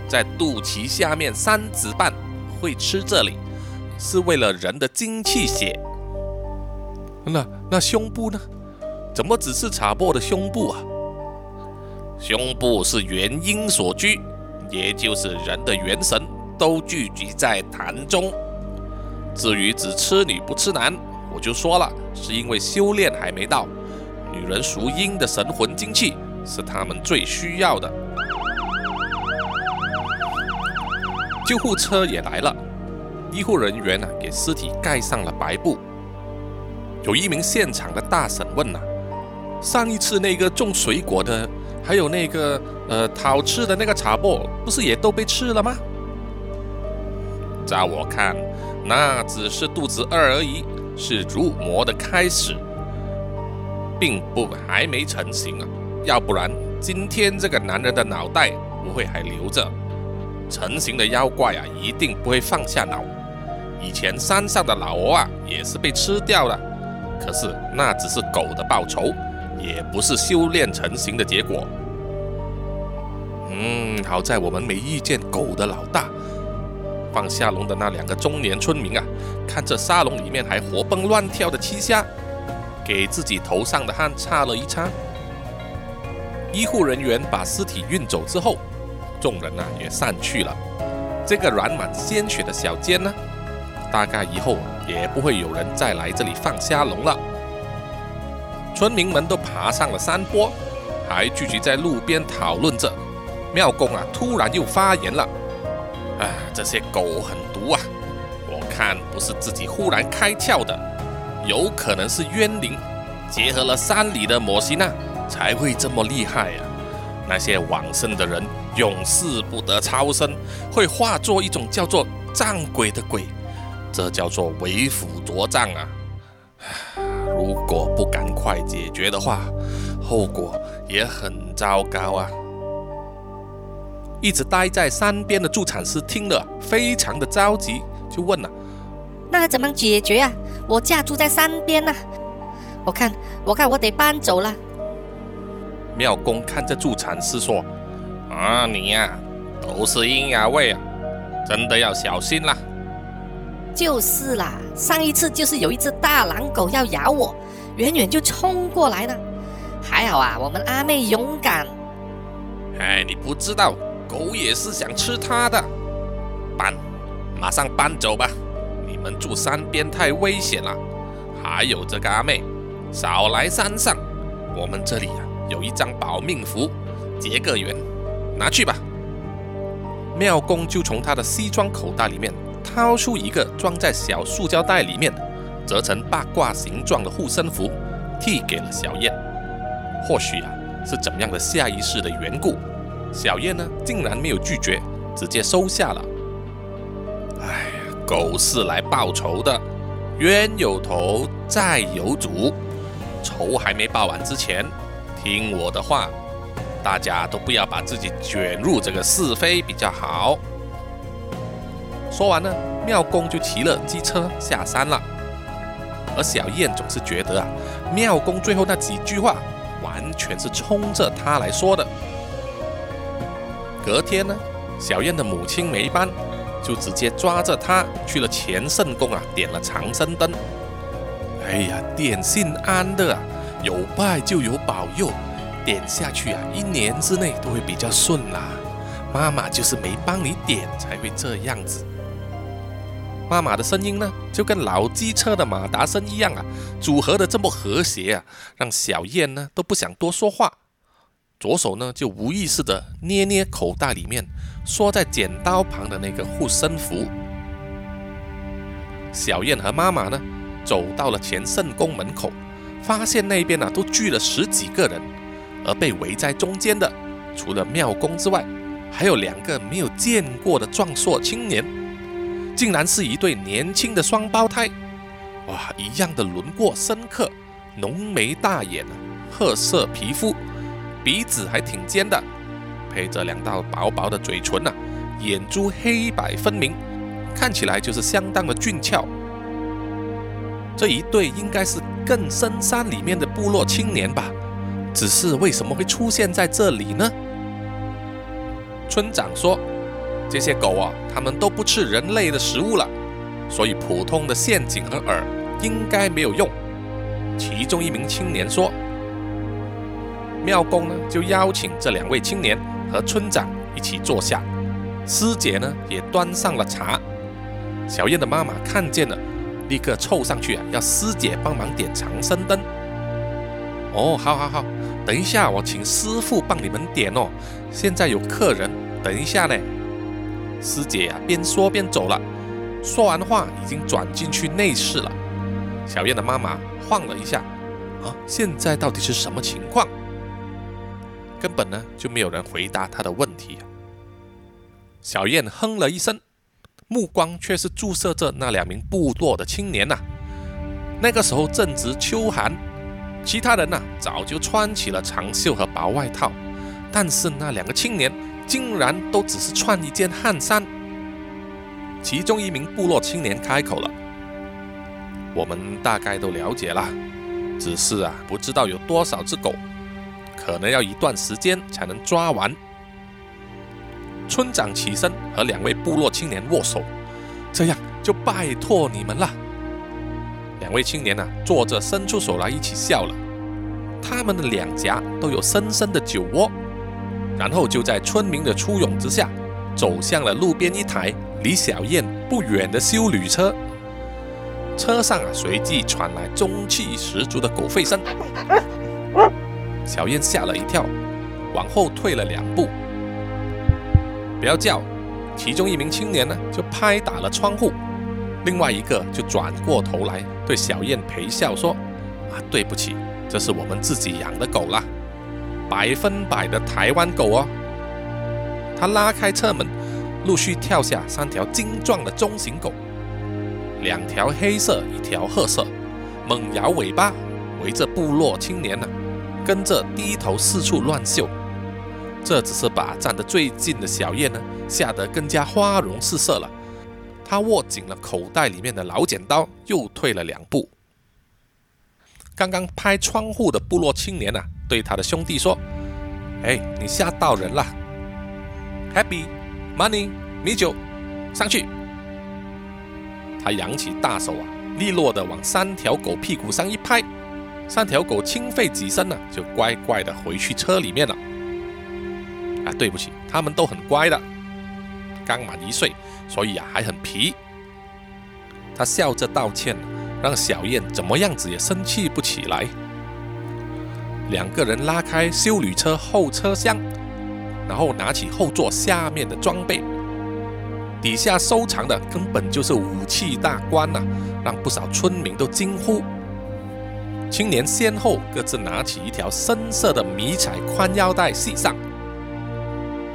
在肚脐下面三指半，会吃这里，是为了人的精气血。那那胸部呢？”怎么只是查波的胸部啊？胸部是元婴所居，也就是人的元神都聚集在坛中。至于只吃女不吃男，我就说了，是因为修炼还没到。女人属阴的神魂精气是他们最需要的。救护车也来了，医护人员呢给尸体盖上了白布。有一名现场的大婶问呐：“上一次那个种水果的，还有那个呃讨吃的那个茶钵，不是也都被吃了吗？”照我看，那只是肚子饿而已，是入魔的开始，并不还没成型啊。要不然，今天这个男人的脑袋不会还留着。成型的妖怪啊，一定不会放下脑。以前山上的老鹅啊，也是被吃掉了。可是那只是狗的报仇，也不是修炼成型的结果。嗯，好在我们没遇见狗的老大。放下笼的那两个中年村民啊，看着沙笼里面还活蹦乱跳的七虾，给自己头上的汗擦了一擦。医护人员把尸体运走之后。众人呢也散去了。这个染满鲜血的小间呢，大概以后也不会有人再来这里放虾笼了。村民们都爬上了山坡，还聚集在路边讨论着。庙公啊，突然又发言了：“啊，这些狗很毒啊！我看不是自己忽然开窍的，有可能是冤灵结合了山里的魔西娜，才会这么厉害呀。那些往生的人。”永世不得超生，会化作一种叫做障鬼的鬼，这叫做为虎作伥啊！如果不赶快解决的话，后果也很糟糕啊！一直待在山边的助产师听了，非常的着急，就问了：“那怎么解决啊？我家住在山边呐，我看，我看我得搬走了。”庙公看着助产师说。啊，你呀，都是阴阳味啊，真的要小心啦。就是啦，上一次就是有一只大狼狗要咬我，远远就冲过来了，还好啊，我们阿妹勇敢。哎，你不知道，狗也是想吃它的。搬，马上搬走吧，你们住山边太危险了。还有这个阿妹，少来山上，我们这里啊有一张保命符，结个缘。拿去吧。庙公就从他的西装口袋里面掏出一个装在小塑胶袋里面、折成八卦形状的护身符，递给了小燕。或许啊，是怎样的下意识的缘故，小燕呢竟然没有拒绝，直接收下了。哎呀，狗是来报仇的，冤有头债有主，仇还没报完之前，听我的话。大家都不要把自己卷入这个是非比较好。说完呢，庙公就骑了机车下山了。而小燕总是觉得啊，庙公最后那几句话完全是冲着他来说的。隔天呢，小燕的母亲没班，就直接抓着他去了乾圣宫啊，点了长生灯。哎呀，点心安的啊，有拜就有保佑。点下去啊，一年之内都会比较顺啦。妈妈就是没帮你点，才会这样子。妈妈的声音呢，就跟老机车的马达声一样啊，组合的这么和谐啊，让小燕呢都不想多说话。左手呢就无意识的捏捏口袋里面缩在剪刀旁的那个护身符。小燕和妈妈呢走到了乾圣宫门口，发现那边呢都聚了十几个人。而被围在中间的，除了庙公之外，还有两个没有见过的壮硕青年，竟然是一对年轻的双胞胎。哇，一样的轮廓深刻，浓眉大眼，褐色皮肤，鼻子还挺尖的，配着两道薄薄的嘴唇呐，眼珠黑白分明，看起来就是相当的俊俏。这一对应该是更深山里面的部落青年吧。只是为什么会出现在这里呢？村长说：“这些狗啊，它们都不吃人类的食物了，所以普通的陷阱和饵应该没有用。”其中一名青年说：“庙公呢，就邀请这两位青年和村长一起坐下，师姐呢也端上了茶。小燕的妈妈看见了，立刻凑上去啊，要师姐帮忙点长生灯。哦，好好好，等一下我请师傅帮你们点哦。现在有客人，等一下呢。师姐啊，边说边走了。说完话，已经转进去内室了。小燕的妈妈晃了一下，啊，现在到底是什么情况？根本呢就没有人回答她的问题。小燕哼了一声，目光却是注视着那两名部落的青年呐。那个时候正值秋寒，其他人呢早就穿起了长袖和薄外套，但是那两个青年竟然都只是穿一件汗衫。其中一名部落青年开口了：“我们大概都了解了，只是啊，不知道有多少只狗，可能要一段时间才能抓完。”村长起身和两位部落青年握手，这样就拜托你们了。两位青年呢，坐着伸出手来，一起笑了。他们的两颊都有深深的酒窝，然后就在村民的簇拥之下，走向了路边一台。离小燕不远的修旅车，车上啊随即传来中气十足的狗吠声。小燕吓了一跳，往后退了两步。不要叫！其中一名青年呢就拍打了窗户，另外一个就转过头来对小燕陪笑说：“啊，对不起，这是我们自己养的狗啦，百分百的台湾狗哦。”他拉开车门。陆续跳下三条精壮的中型狗，两条黑色，一条褐色，猛摇尾巴，围着部落青年呢，跟着低头四处乱嗅。这只是把站得最近的小叶呢吓得更加花容失色了。他握紧了口袋里面的老剪刀，又退了两步。刚刚拍窗户的部落青年啊，对他的兄弟说：“哎，你吓到人了，Happy。” Money，米酒，上去！他扬起大手啊，利落的往三条狗屁股上一拍，三条狗轻吠几声呢，就乖乖的回去车里面了。啊，对不起，他们都很乖的，刚满一岁，所以啊还很皮。他笑着道歉，让小燕怎么样子也生气不起来。两个人拉开修旅车后车厢。然后拿起后座下面的装备，底下收藏的根本就是武器大关呐，让不少村民都惊呼。青年先后各自拿起一条深色的迷彩宽腰带系上，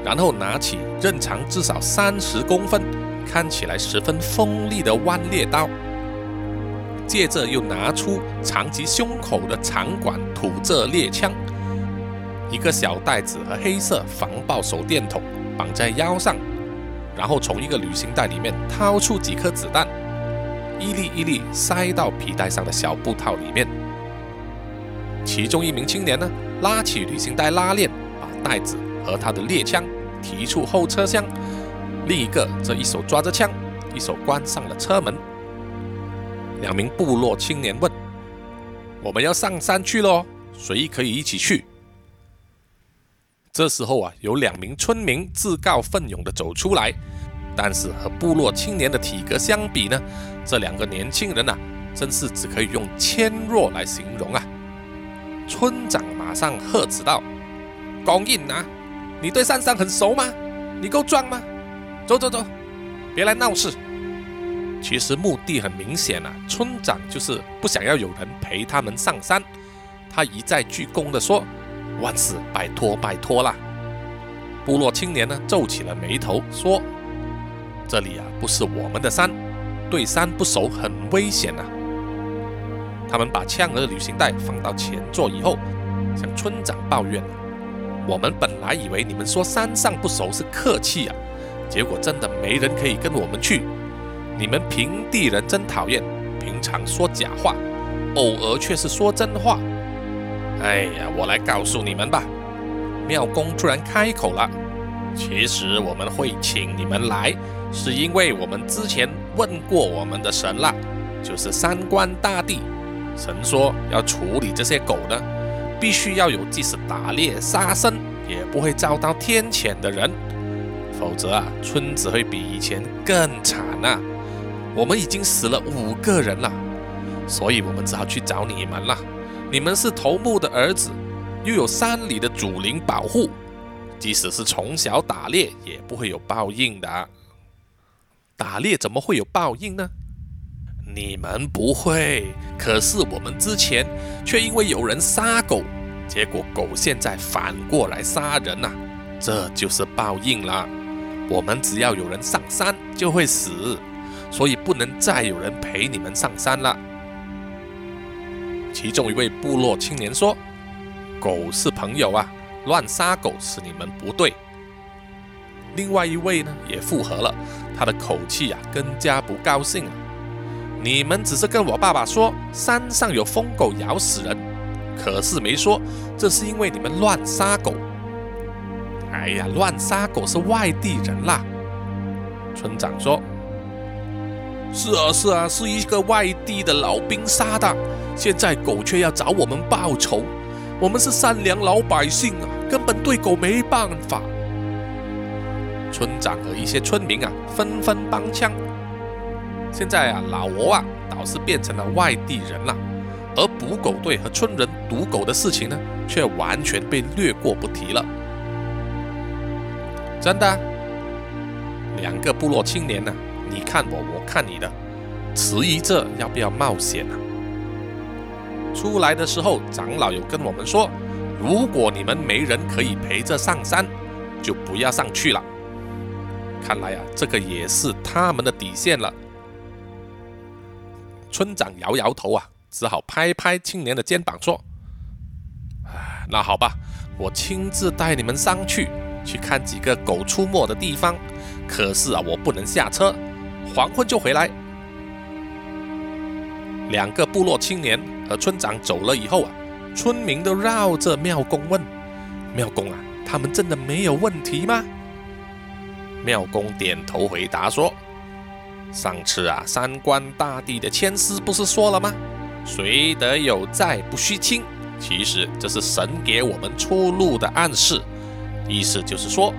然后拿起刃长至少三十公分、看起来十分锋利的弯猎刀，接着又拿出长及胸口的长管土制猎枪。一个小袋子和黑色防爆手电筒绑在腰上，然后从一个旅行袋里面掏出几颗子弹，一粒一粒塞到皮带上的小布套里面。其中一名青年呢，拉起旅行袋拉链，把袋子和他的猎枪提出后车厢；另一个则一手抓着枪，一手关上了车门。两名部落青年问：“我们要上山去喽，谁可以一起去？”这时候啊，有两名村民自告奋勇地走出来，但是和部落青年的体格相比呢，这两个年轻人呐，真是只可以用纤弱来形容啊！村长马上喝止道：“公印啊，你对山上很熟吗？你够壮吗？走走走，别来闹事！”其实目的很明显啊，村长就是不想要有人陪他们上山。他一再鞠躬地说。万事拜托拜托啦！部落青年呢皱起了眉头，说：“这里啊不是我们的山，对山不熟很危险呐。”他们把枪和旅行袋放到前座以后，向村长抱怨：“我们本来以为你们说山上不熟是客气啊，结果真的没人可以跟我们去。你们平地人真讨厌，平常说假话，偶尔却是说真话。”哎呀，我来告诉你们吧。庙公突然开口了：“其实我们会请你们来，是因为我们之前问过我们的神了，就是三官大帝。神说要处理这些狗呢，必须要有即使打猎杀生也不会遭到天谴的人，否则啊，村子会比以前更惨啊！我们已经死了五个人了，所以我们只好去找你们了。你们是头目的儿子，又有山里的祖灵保护，即使是从小打猎，也不会有报应的。打猎怎么会有报应呢？你们不会，可是我们之前却因为有人杀狗，结果狗现在反过来杀人呐，这就是报应了。我们只要有人上山就会死，所以不能再有人陪你们上山了。其中一位部落青年说：“狗是朋友啊，乱杀狗是你们不对。”另外一位呢也附和了，他的口气啊更加不高兴了。你们只是跟我爸爸说山上有疯狗咬死人，可是没说这是因为你们乱杀狗。哎呀，乱杀狗是外地人啦。村长说：“是啊，是啊，是一个外地的老兵杀的，现在狗却要找我们报仇。我们是善良老百姓啊，根本对狗没办法。”村长和一些村民啊纷纷帮腔。现在啊，老挝啊倒是变成了外地人了，而捕狗队和村人赌狗的事情呢，却完全被略过不提了。真的，两个部落青年呢，你看我，我看你的，迟疑着要不要冒险呢？出来的时候，长老有跟我们说，如果你们没人可以陪着上山，就不要上去了。看来啊，这个也是他们的底线了。村长摇摇头啊，只好拍拍青年的肩膀说：“那好吧，我亲自带你们上去，去看几个狗出没的地方。可是啊，我不能下车，黄昏就回来。”两个部落青年和村长走了以后啊，村民都绕着庙公问：“庙公啊，他们真的没有问题吗？”庙公点头回答说。上次啊，三官大帝的签诗不是说了吗？谁得有债不须清。其实这是神给我们出路的暗示，意思就是说，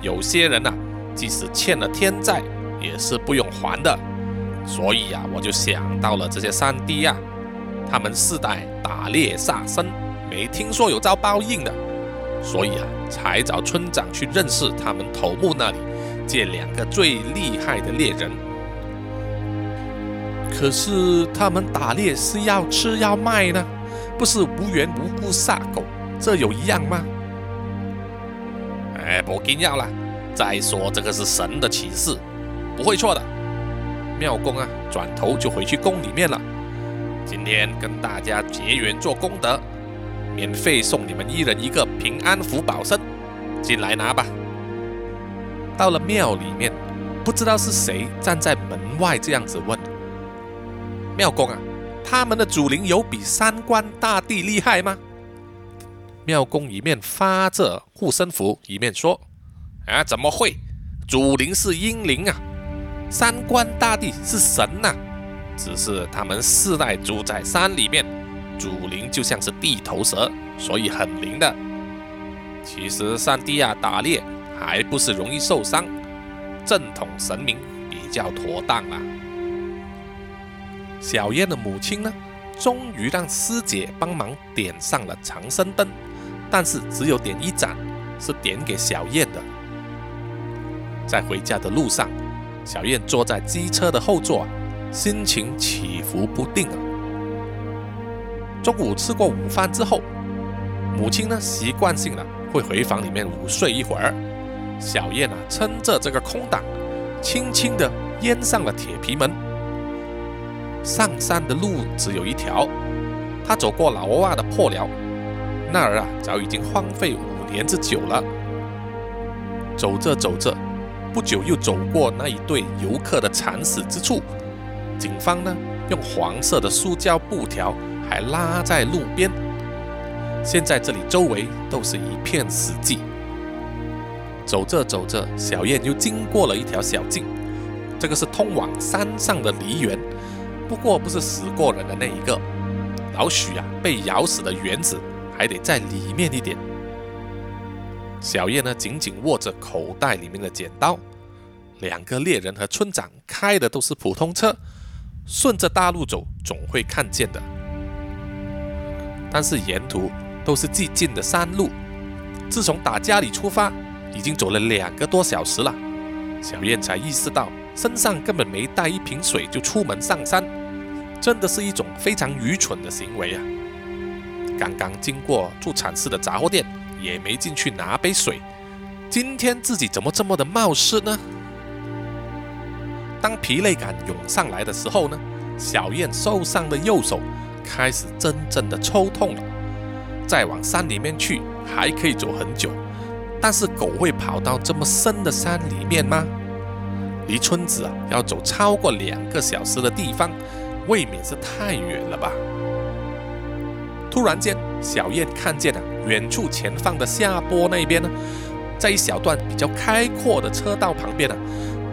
有些人呐，即使欠了天债，也是不用还的。所以啊，我就想到了这些山帝啊，他们世代打猎杀生，没听说有遭报应的，所以啊，才找村长去认识他们头目那里，借两个最厉害的猎人。可是他们打猎是要吃要卖呢，不是无缘无故杀狗，这有一样吗？哎，不紧要了。再说这个是神的启示，不会错的。庙公啊，转头就回去宫里面了。今天跟大家结缘做功德，免费送你们一人一个平安符保身，进来拿吧。到了庙里面，不知道是谁站在门外这样子问。庙公啊，他们的祖灵有比三官大帝厉害吗？庙公一面发着护身符，一面说：“啊，怎么会？祖灵是阴灵啊，三官大帝是神呐。只是他们世代住在山里面，祖灵就像是地头蛇，所以很灵的。其实山地啊打猎还不是容易受伤，正统神明比较妥当啊。”小燕的母亲呢，终于让师姐帮忙点上了长生灯，但是只有点一盏，是点给小燕的。在回家的路上，小燕坐在机车的后座，心情起伏不定啊。中午吃过午饭之后，母亲呢习惯性的会回房里面午睡一会儿，小燕啊趁着这个空档，轻轻的关上了铁皮门。上山的路只有一条，他走过老挝的破寮，那儿啊早已经荒废五年之久了。走着走着，不久又走过那一对游客的惨死之处，警方呢用黄色的塑胶布条还拉在路边。现在这里周围都是一片死寂。走着走着，小燕又经过了一条小径，这个是通往山上的梨园。不过不是死过人的那一个，老许啊，被咬死的园子还得在里面一点。小叶呢紧紧握着口袋里面的剪刀。两个猎人和村长开的都是普通车，顺着大路走总会看见的。但是沿途都是寂静的山路。自从打家里出发，已经走了两个多小时了，小燕才意识到身上根本没带一瓶水就出门上山，真的是一种非常愚蠢的行为啊！刚刚经过助产士的杂货店，也没进去拿杯水，今天自己怎么这么的冒失呢？当疲累感涌上来的时候呢，小燕受伤的右手开始真正的抽痛了。再往山里面去，还可以走很久，但是狗会跑到这么深的山里面吗？离村子啊要走超过两个小时的地方，未免是太远了吧？突然间，小燕看见了远处前方的下坡那边呢，在一小段比较开阔的车道旁边呢，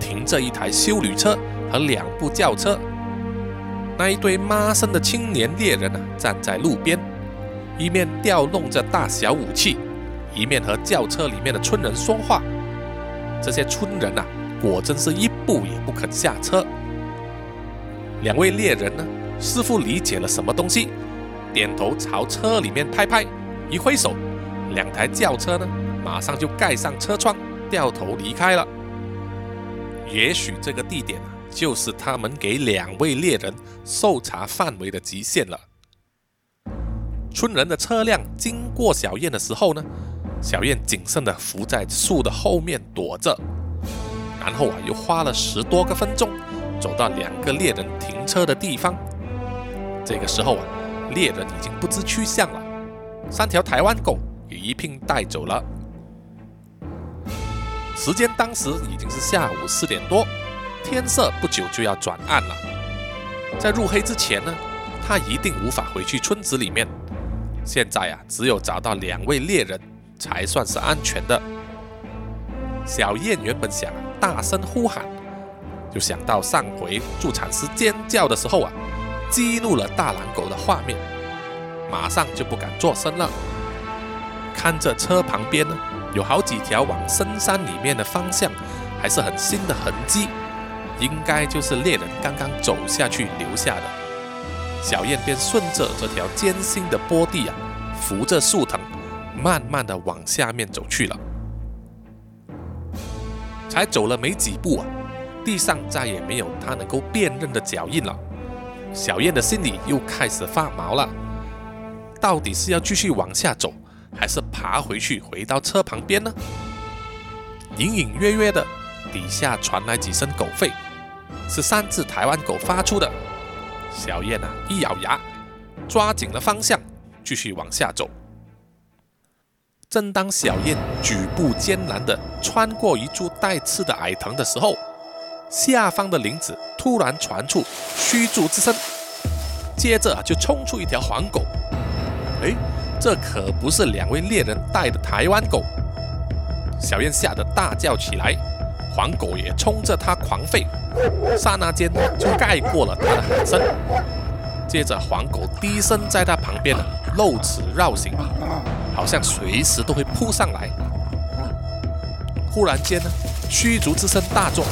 停着一台修旅车和两部轿车。那一对妈生的青年猎人呢，站在路边。一面调弄着大小武器，一面和轿车里面的村人说话。这些村人呐，果真是一步也不肯下车。两位猎人呢，似乎理解了什么东西，点头朝车里面拍拍，一挥手，两台轿车呢，马上就盖上车窗，掉头离开了。也许这个地点啊，就是他们给两位猎人搜查范围的极限了。村人的车辆经过小燕的时候呢，小燕谨慎地伏在树的后面躲着，然后啊，又花了十多个分钟，走到两个猎人停车的地方。这个时候啊，猎人已经不知去向了，三条台湾狗也一并带走了。时间当时已经是下午四点多，天色不久就要转暗了，在入黑之前呢，他一定无法回去村子里面。现在啊，只有找到两位猎人才算是安全的。小燕原本想大声呼喊，就想到上回助产师尖叫的时候啊，激怒了大狼狗的画面，马上就不敢作声了。看着车旁边呢，有好几条往深山里面的方向，还是很新的痕迹，应该就是猎人刚刚走下去留下的。小燕便顺着这条艰辛的坡地啊，扶着树藤，慢慢的往下面走去了。才走了没几步啊，地上再也没有她能够辨认的脚印了。小燕的心里又开始发毛了，到底是要继续往下走，还是爬回去回到车旁边呢？隐隐约约的，底下传来几声狗吠，是三只台湾狗发出的。小燕啊，一咬牙，抓紧了方向，继续往下走。正当小燕举步艰难地穿过一株带刺的矮藤的时候，下方的林子突然传出驱逐之声，接着就冲出一条黄狗。哎，这可不是两位猎人带的台湾狗！小燕吓得大叫起来。黄狗也冲着它狂吠，刹那间就盖过了他的喊声。接着，黄狗低声在它旁边露齿绕行，好像随时都会扑上来。忽然间呢，驱逐之声大作，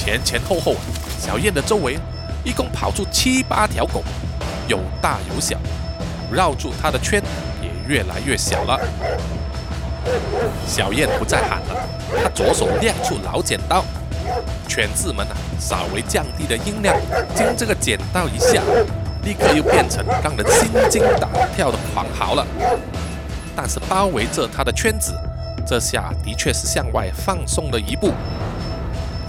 前前后后，小燕的周围一共跑出七八条狗，有大有小，绕住它的圈也越来越小了。小燕不再喊了，她左手亮出老剪刀，犬子们啊，稍微降低的音量，经这个剪刀一下，立刻又变成让人心惊胆跳的狂嚎了。但是包围着它的圈子，这下的确是向外放松了一步。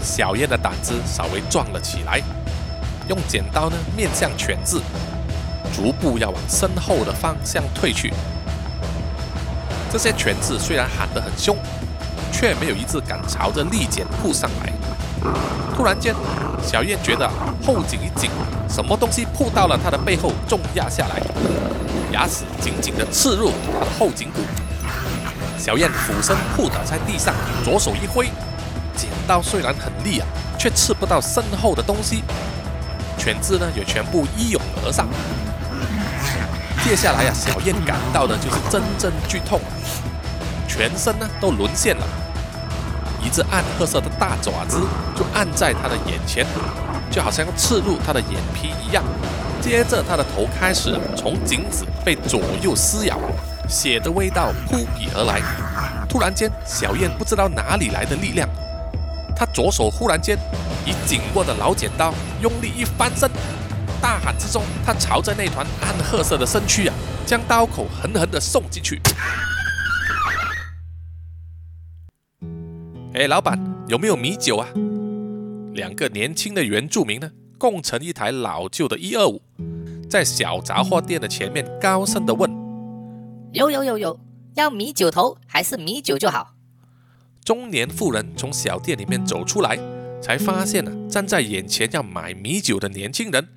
小燕的胆子稍微壮了起来，用剪刀呢面向犬子，逐步要往身后的方向退去。这些犬子虽然喊得很凶，却没有一只敢朝着利剪扑上来。突然间，小燕觉得后颈一紧，什么东西扑到了她的背后，重压下来，牙齿紧紧地刺入她的后颈骨。小燕俯身扑倒在地上，左手一挥，剪刀虽然很利啊，却刺不到身后的东西。犬只呢，也全部一涌而上。接下来呀，小燕感到的就是阵阵剧痛。全身呢都沦陷了，一只暗褐色的大爪子就按在他的眼前，就好像要刺入他的眼皮一样。接着他的头开始从颈子被左右撕咬，血的味道扑鼻而来。突然间，小燕不知道哪里来的力量，他左手忽然间以紧握的老剪刀用力一翻身，大喊之中，他朝着那团暗褐色的身躯啊，将刀口狠狠地送进去。哎，老板，有没有米酒啊？两个年轻的原住民呢，共乘一台老旧的一二五，在小杂货店的前面高声的问：“有有有有，要米酒头还是米酒就好？”中年妇人从小店里面走出来，才发现呢，站在眼前要买米酒的年轻人，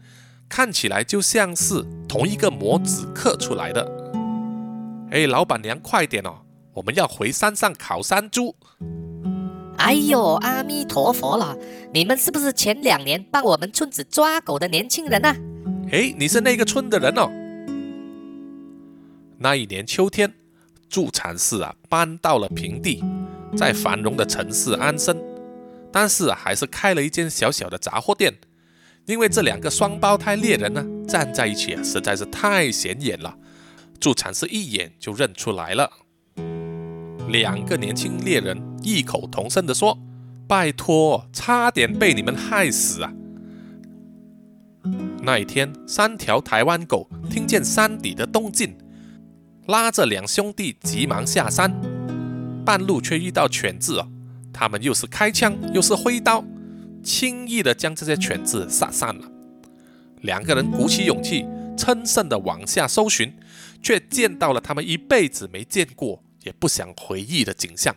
看起来就像是同一个模子刻出来的。哎，老板娘，快点哦，我们要回山上烤山猪。哎呦，阿弥陀佛了！你们是不是前两年帮我们村子抓狗的年轻人啊？哎，你是那个村的人哦。那一年秋天，助产士啊搬到了平地，在繁荣的城市安身，但是还是开了一间小小的杂货店，因为这两个双胞胎猎人呢站在一起啊实在是太显眼了，助产士一眼就认出来了。两个年轻猎人异口同声地说：“拜托，差点被你们害死啊！”那一天，三条台湾狗听见山底的动静，拉着两兄弟急忙下山，半路却遇到犬子哦，他们又是开枪又是挥刀，轻易的将这些犬子杀散了。两个人鼓起勇气，乘胜的往下搜寻，却见到了他们一辈子没见过。也不想回忆的景象。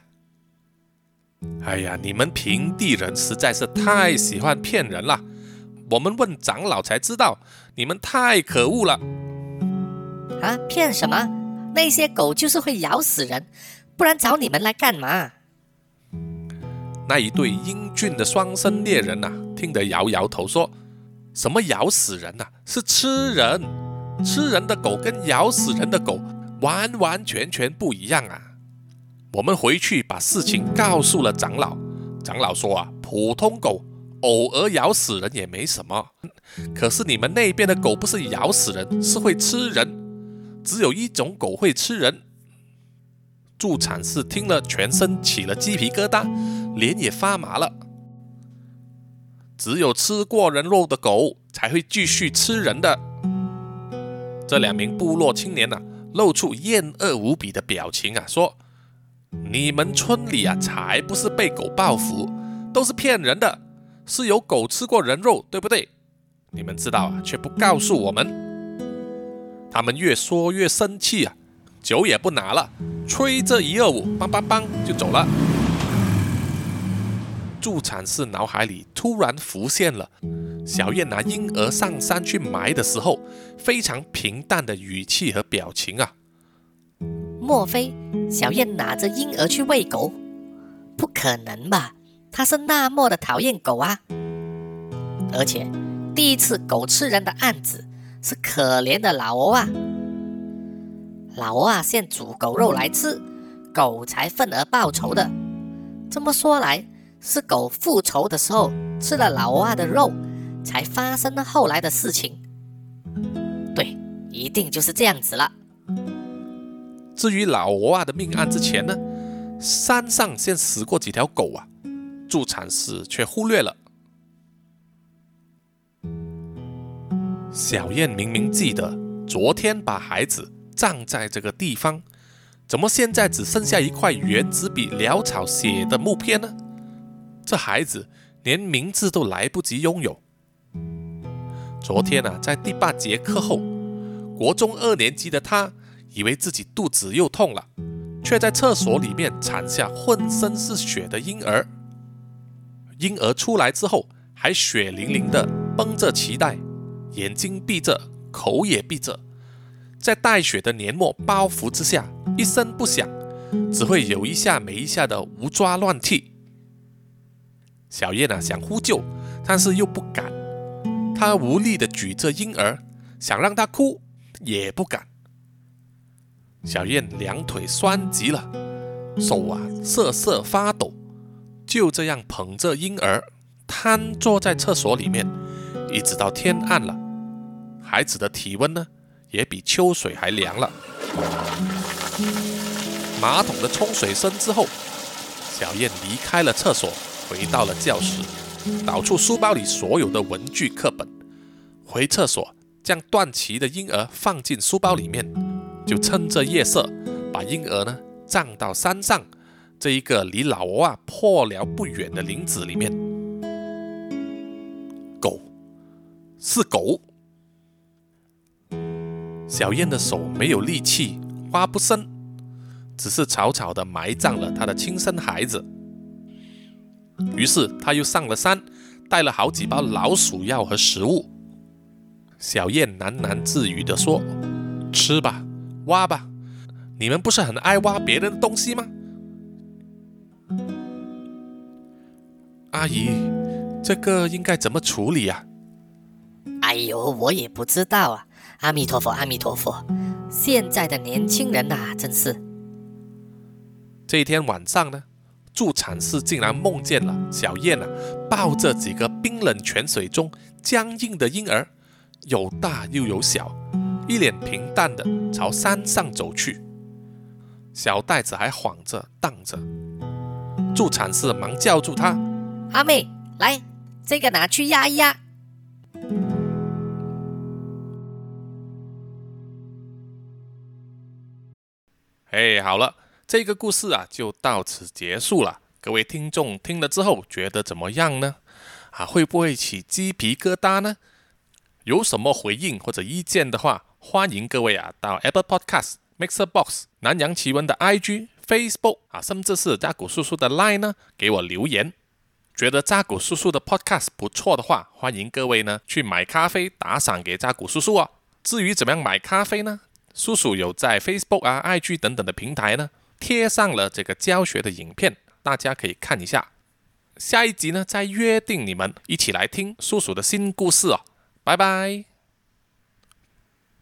哎呀，你们平地人实在是太喜欢骗人了。我们问长老才知道，你们太可恶了。啊，骗什么？那些狗就是会咬死人，不然找你们来干嘛？那一对英俊的双生猎人呐，听得摇摇头说：“什么咬死人呐？是吃人，吃人的狗跟咬死人的狗。”完完全全不一样啊！我们回去把事情告诉了长老。长老说啊，普通狗偶尔咬死人也没什么，可是你们那边的狗不是咬死人，是会吃人。只有一种狗会吃人。助产士听了，全身起了鸡皮疙瘩，脸也发麻了。只有吃过人肉的狗才会继续吃人的。这两名部落青年呢？露出厌恶无比的表情啊，说：“你们村里啊，才不是被狗报复，都是骗人的，是有狗吃过人肉，对不对？你们知道啊，却不告诉我们。”他们越说越生气啊，酒也不拿了，吹着一二五，梆梆梆就走了。助产士脑海里突然浮现了。小燕拿婴儿上山去埋的时候，非常平淡的语气和表情啊！莫非小燕拿着婴儿去喂狗？不可能吧？她是那么的讨厌狗啊！而且第一次狗吃人的案子是可怜的老欧啊，老欧啊先煮狗肉来吃，狗才愤而报仇的。这么说来，是狗复仇的时候吃了老欧的肉。才发生了后来的事情，对，一定就是这样子了。至于老罗啊的命案之前呢，山上先死过几条狗啊，助产士却忽略了。小燕明明记得昨天把孩子葬在这个地方，怎么现在只剩下一块原子笔潦草写的木片呢？这孩子连名字都来不及拥有。昨天啊，在第八节课后，国中二年级的他以为自己肚子又痛了，却在厕所里面产下浑身是血的婴儿。婴儿出来之后，还血淋淋的绷着脐带，眼睛闭着，口也闭着，在带血的黏膜包覆之下，一声不响，只会有一下没一下的无抓乱踢。小燕啊，想呼救，但是又不敢。他无力地举着婴儿，想让他哭，也不敢。小燕两腿酸极了，手啊瑟瑟发抖，就这样捧着婴儿瘫坐在厕所里面，一直到天暗了。孩子的体温呢，也比秋水还凉了。马桶的冲水声之后，小燕离开了厕所，回到了教室，导出书包里所有的文具课本，回厕所将断脐的婴儿放进书包里面，就趁着夜色把婴儿呢葬到山上这一个离老挝啊破寮不远的林子里面。狗，是狗。小燕的手没有力气，挖不深。只是草草地埋葬了他的亲生孩子。于是他又上了山，带了好几包老鼠药和食物。小燕喃喃自语地说：“吃吧，挖吧，你们不是很爱挖别人的东西吗？”阿姨，这个应该怎么处理啊？哎呦，我也不知道啊！阿弥陀佛，阿弥陀佛！现在的年轻人呐，真是……这一天晚上呢，助产士竟然梦见了小燕啊，抱着几个冰冷泉水中僵硬的婴儿，有大又有小，一脸平淡的朝山上走去，小袋子还晃着荡着。助产士忙叫住他：“阿妹，来，这个拿去压一压。”哎，好了。这个故事啊，就到此结束了。各位听众听了之后觉得怎么样呢？啊，会不会起鸡皮疙瘩呢？有什么回应或者意见的话，欢迎各位啊到 Apple Podcast、Mixer Box、南洋奇闻的 IG、Facebook 啊，甚至是扎古叔叔的 Line 呢，给我留言。觉得扎古叔叔的 Podcast 不错的话，欢迎各位呢去买咖啡打赏给扎古叔叔哦。至于怎么样买咖啡呢？叔叔有在 Facebook 啊、IG 等等的平台呢。贴上了这个教学的影片，大家可以看一下。下一集呢，再约定你们一起来听叔叔的新故事哦。拜拜。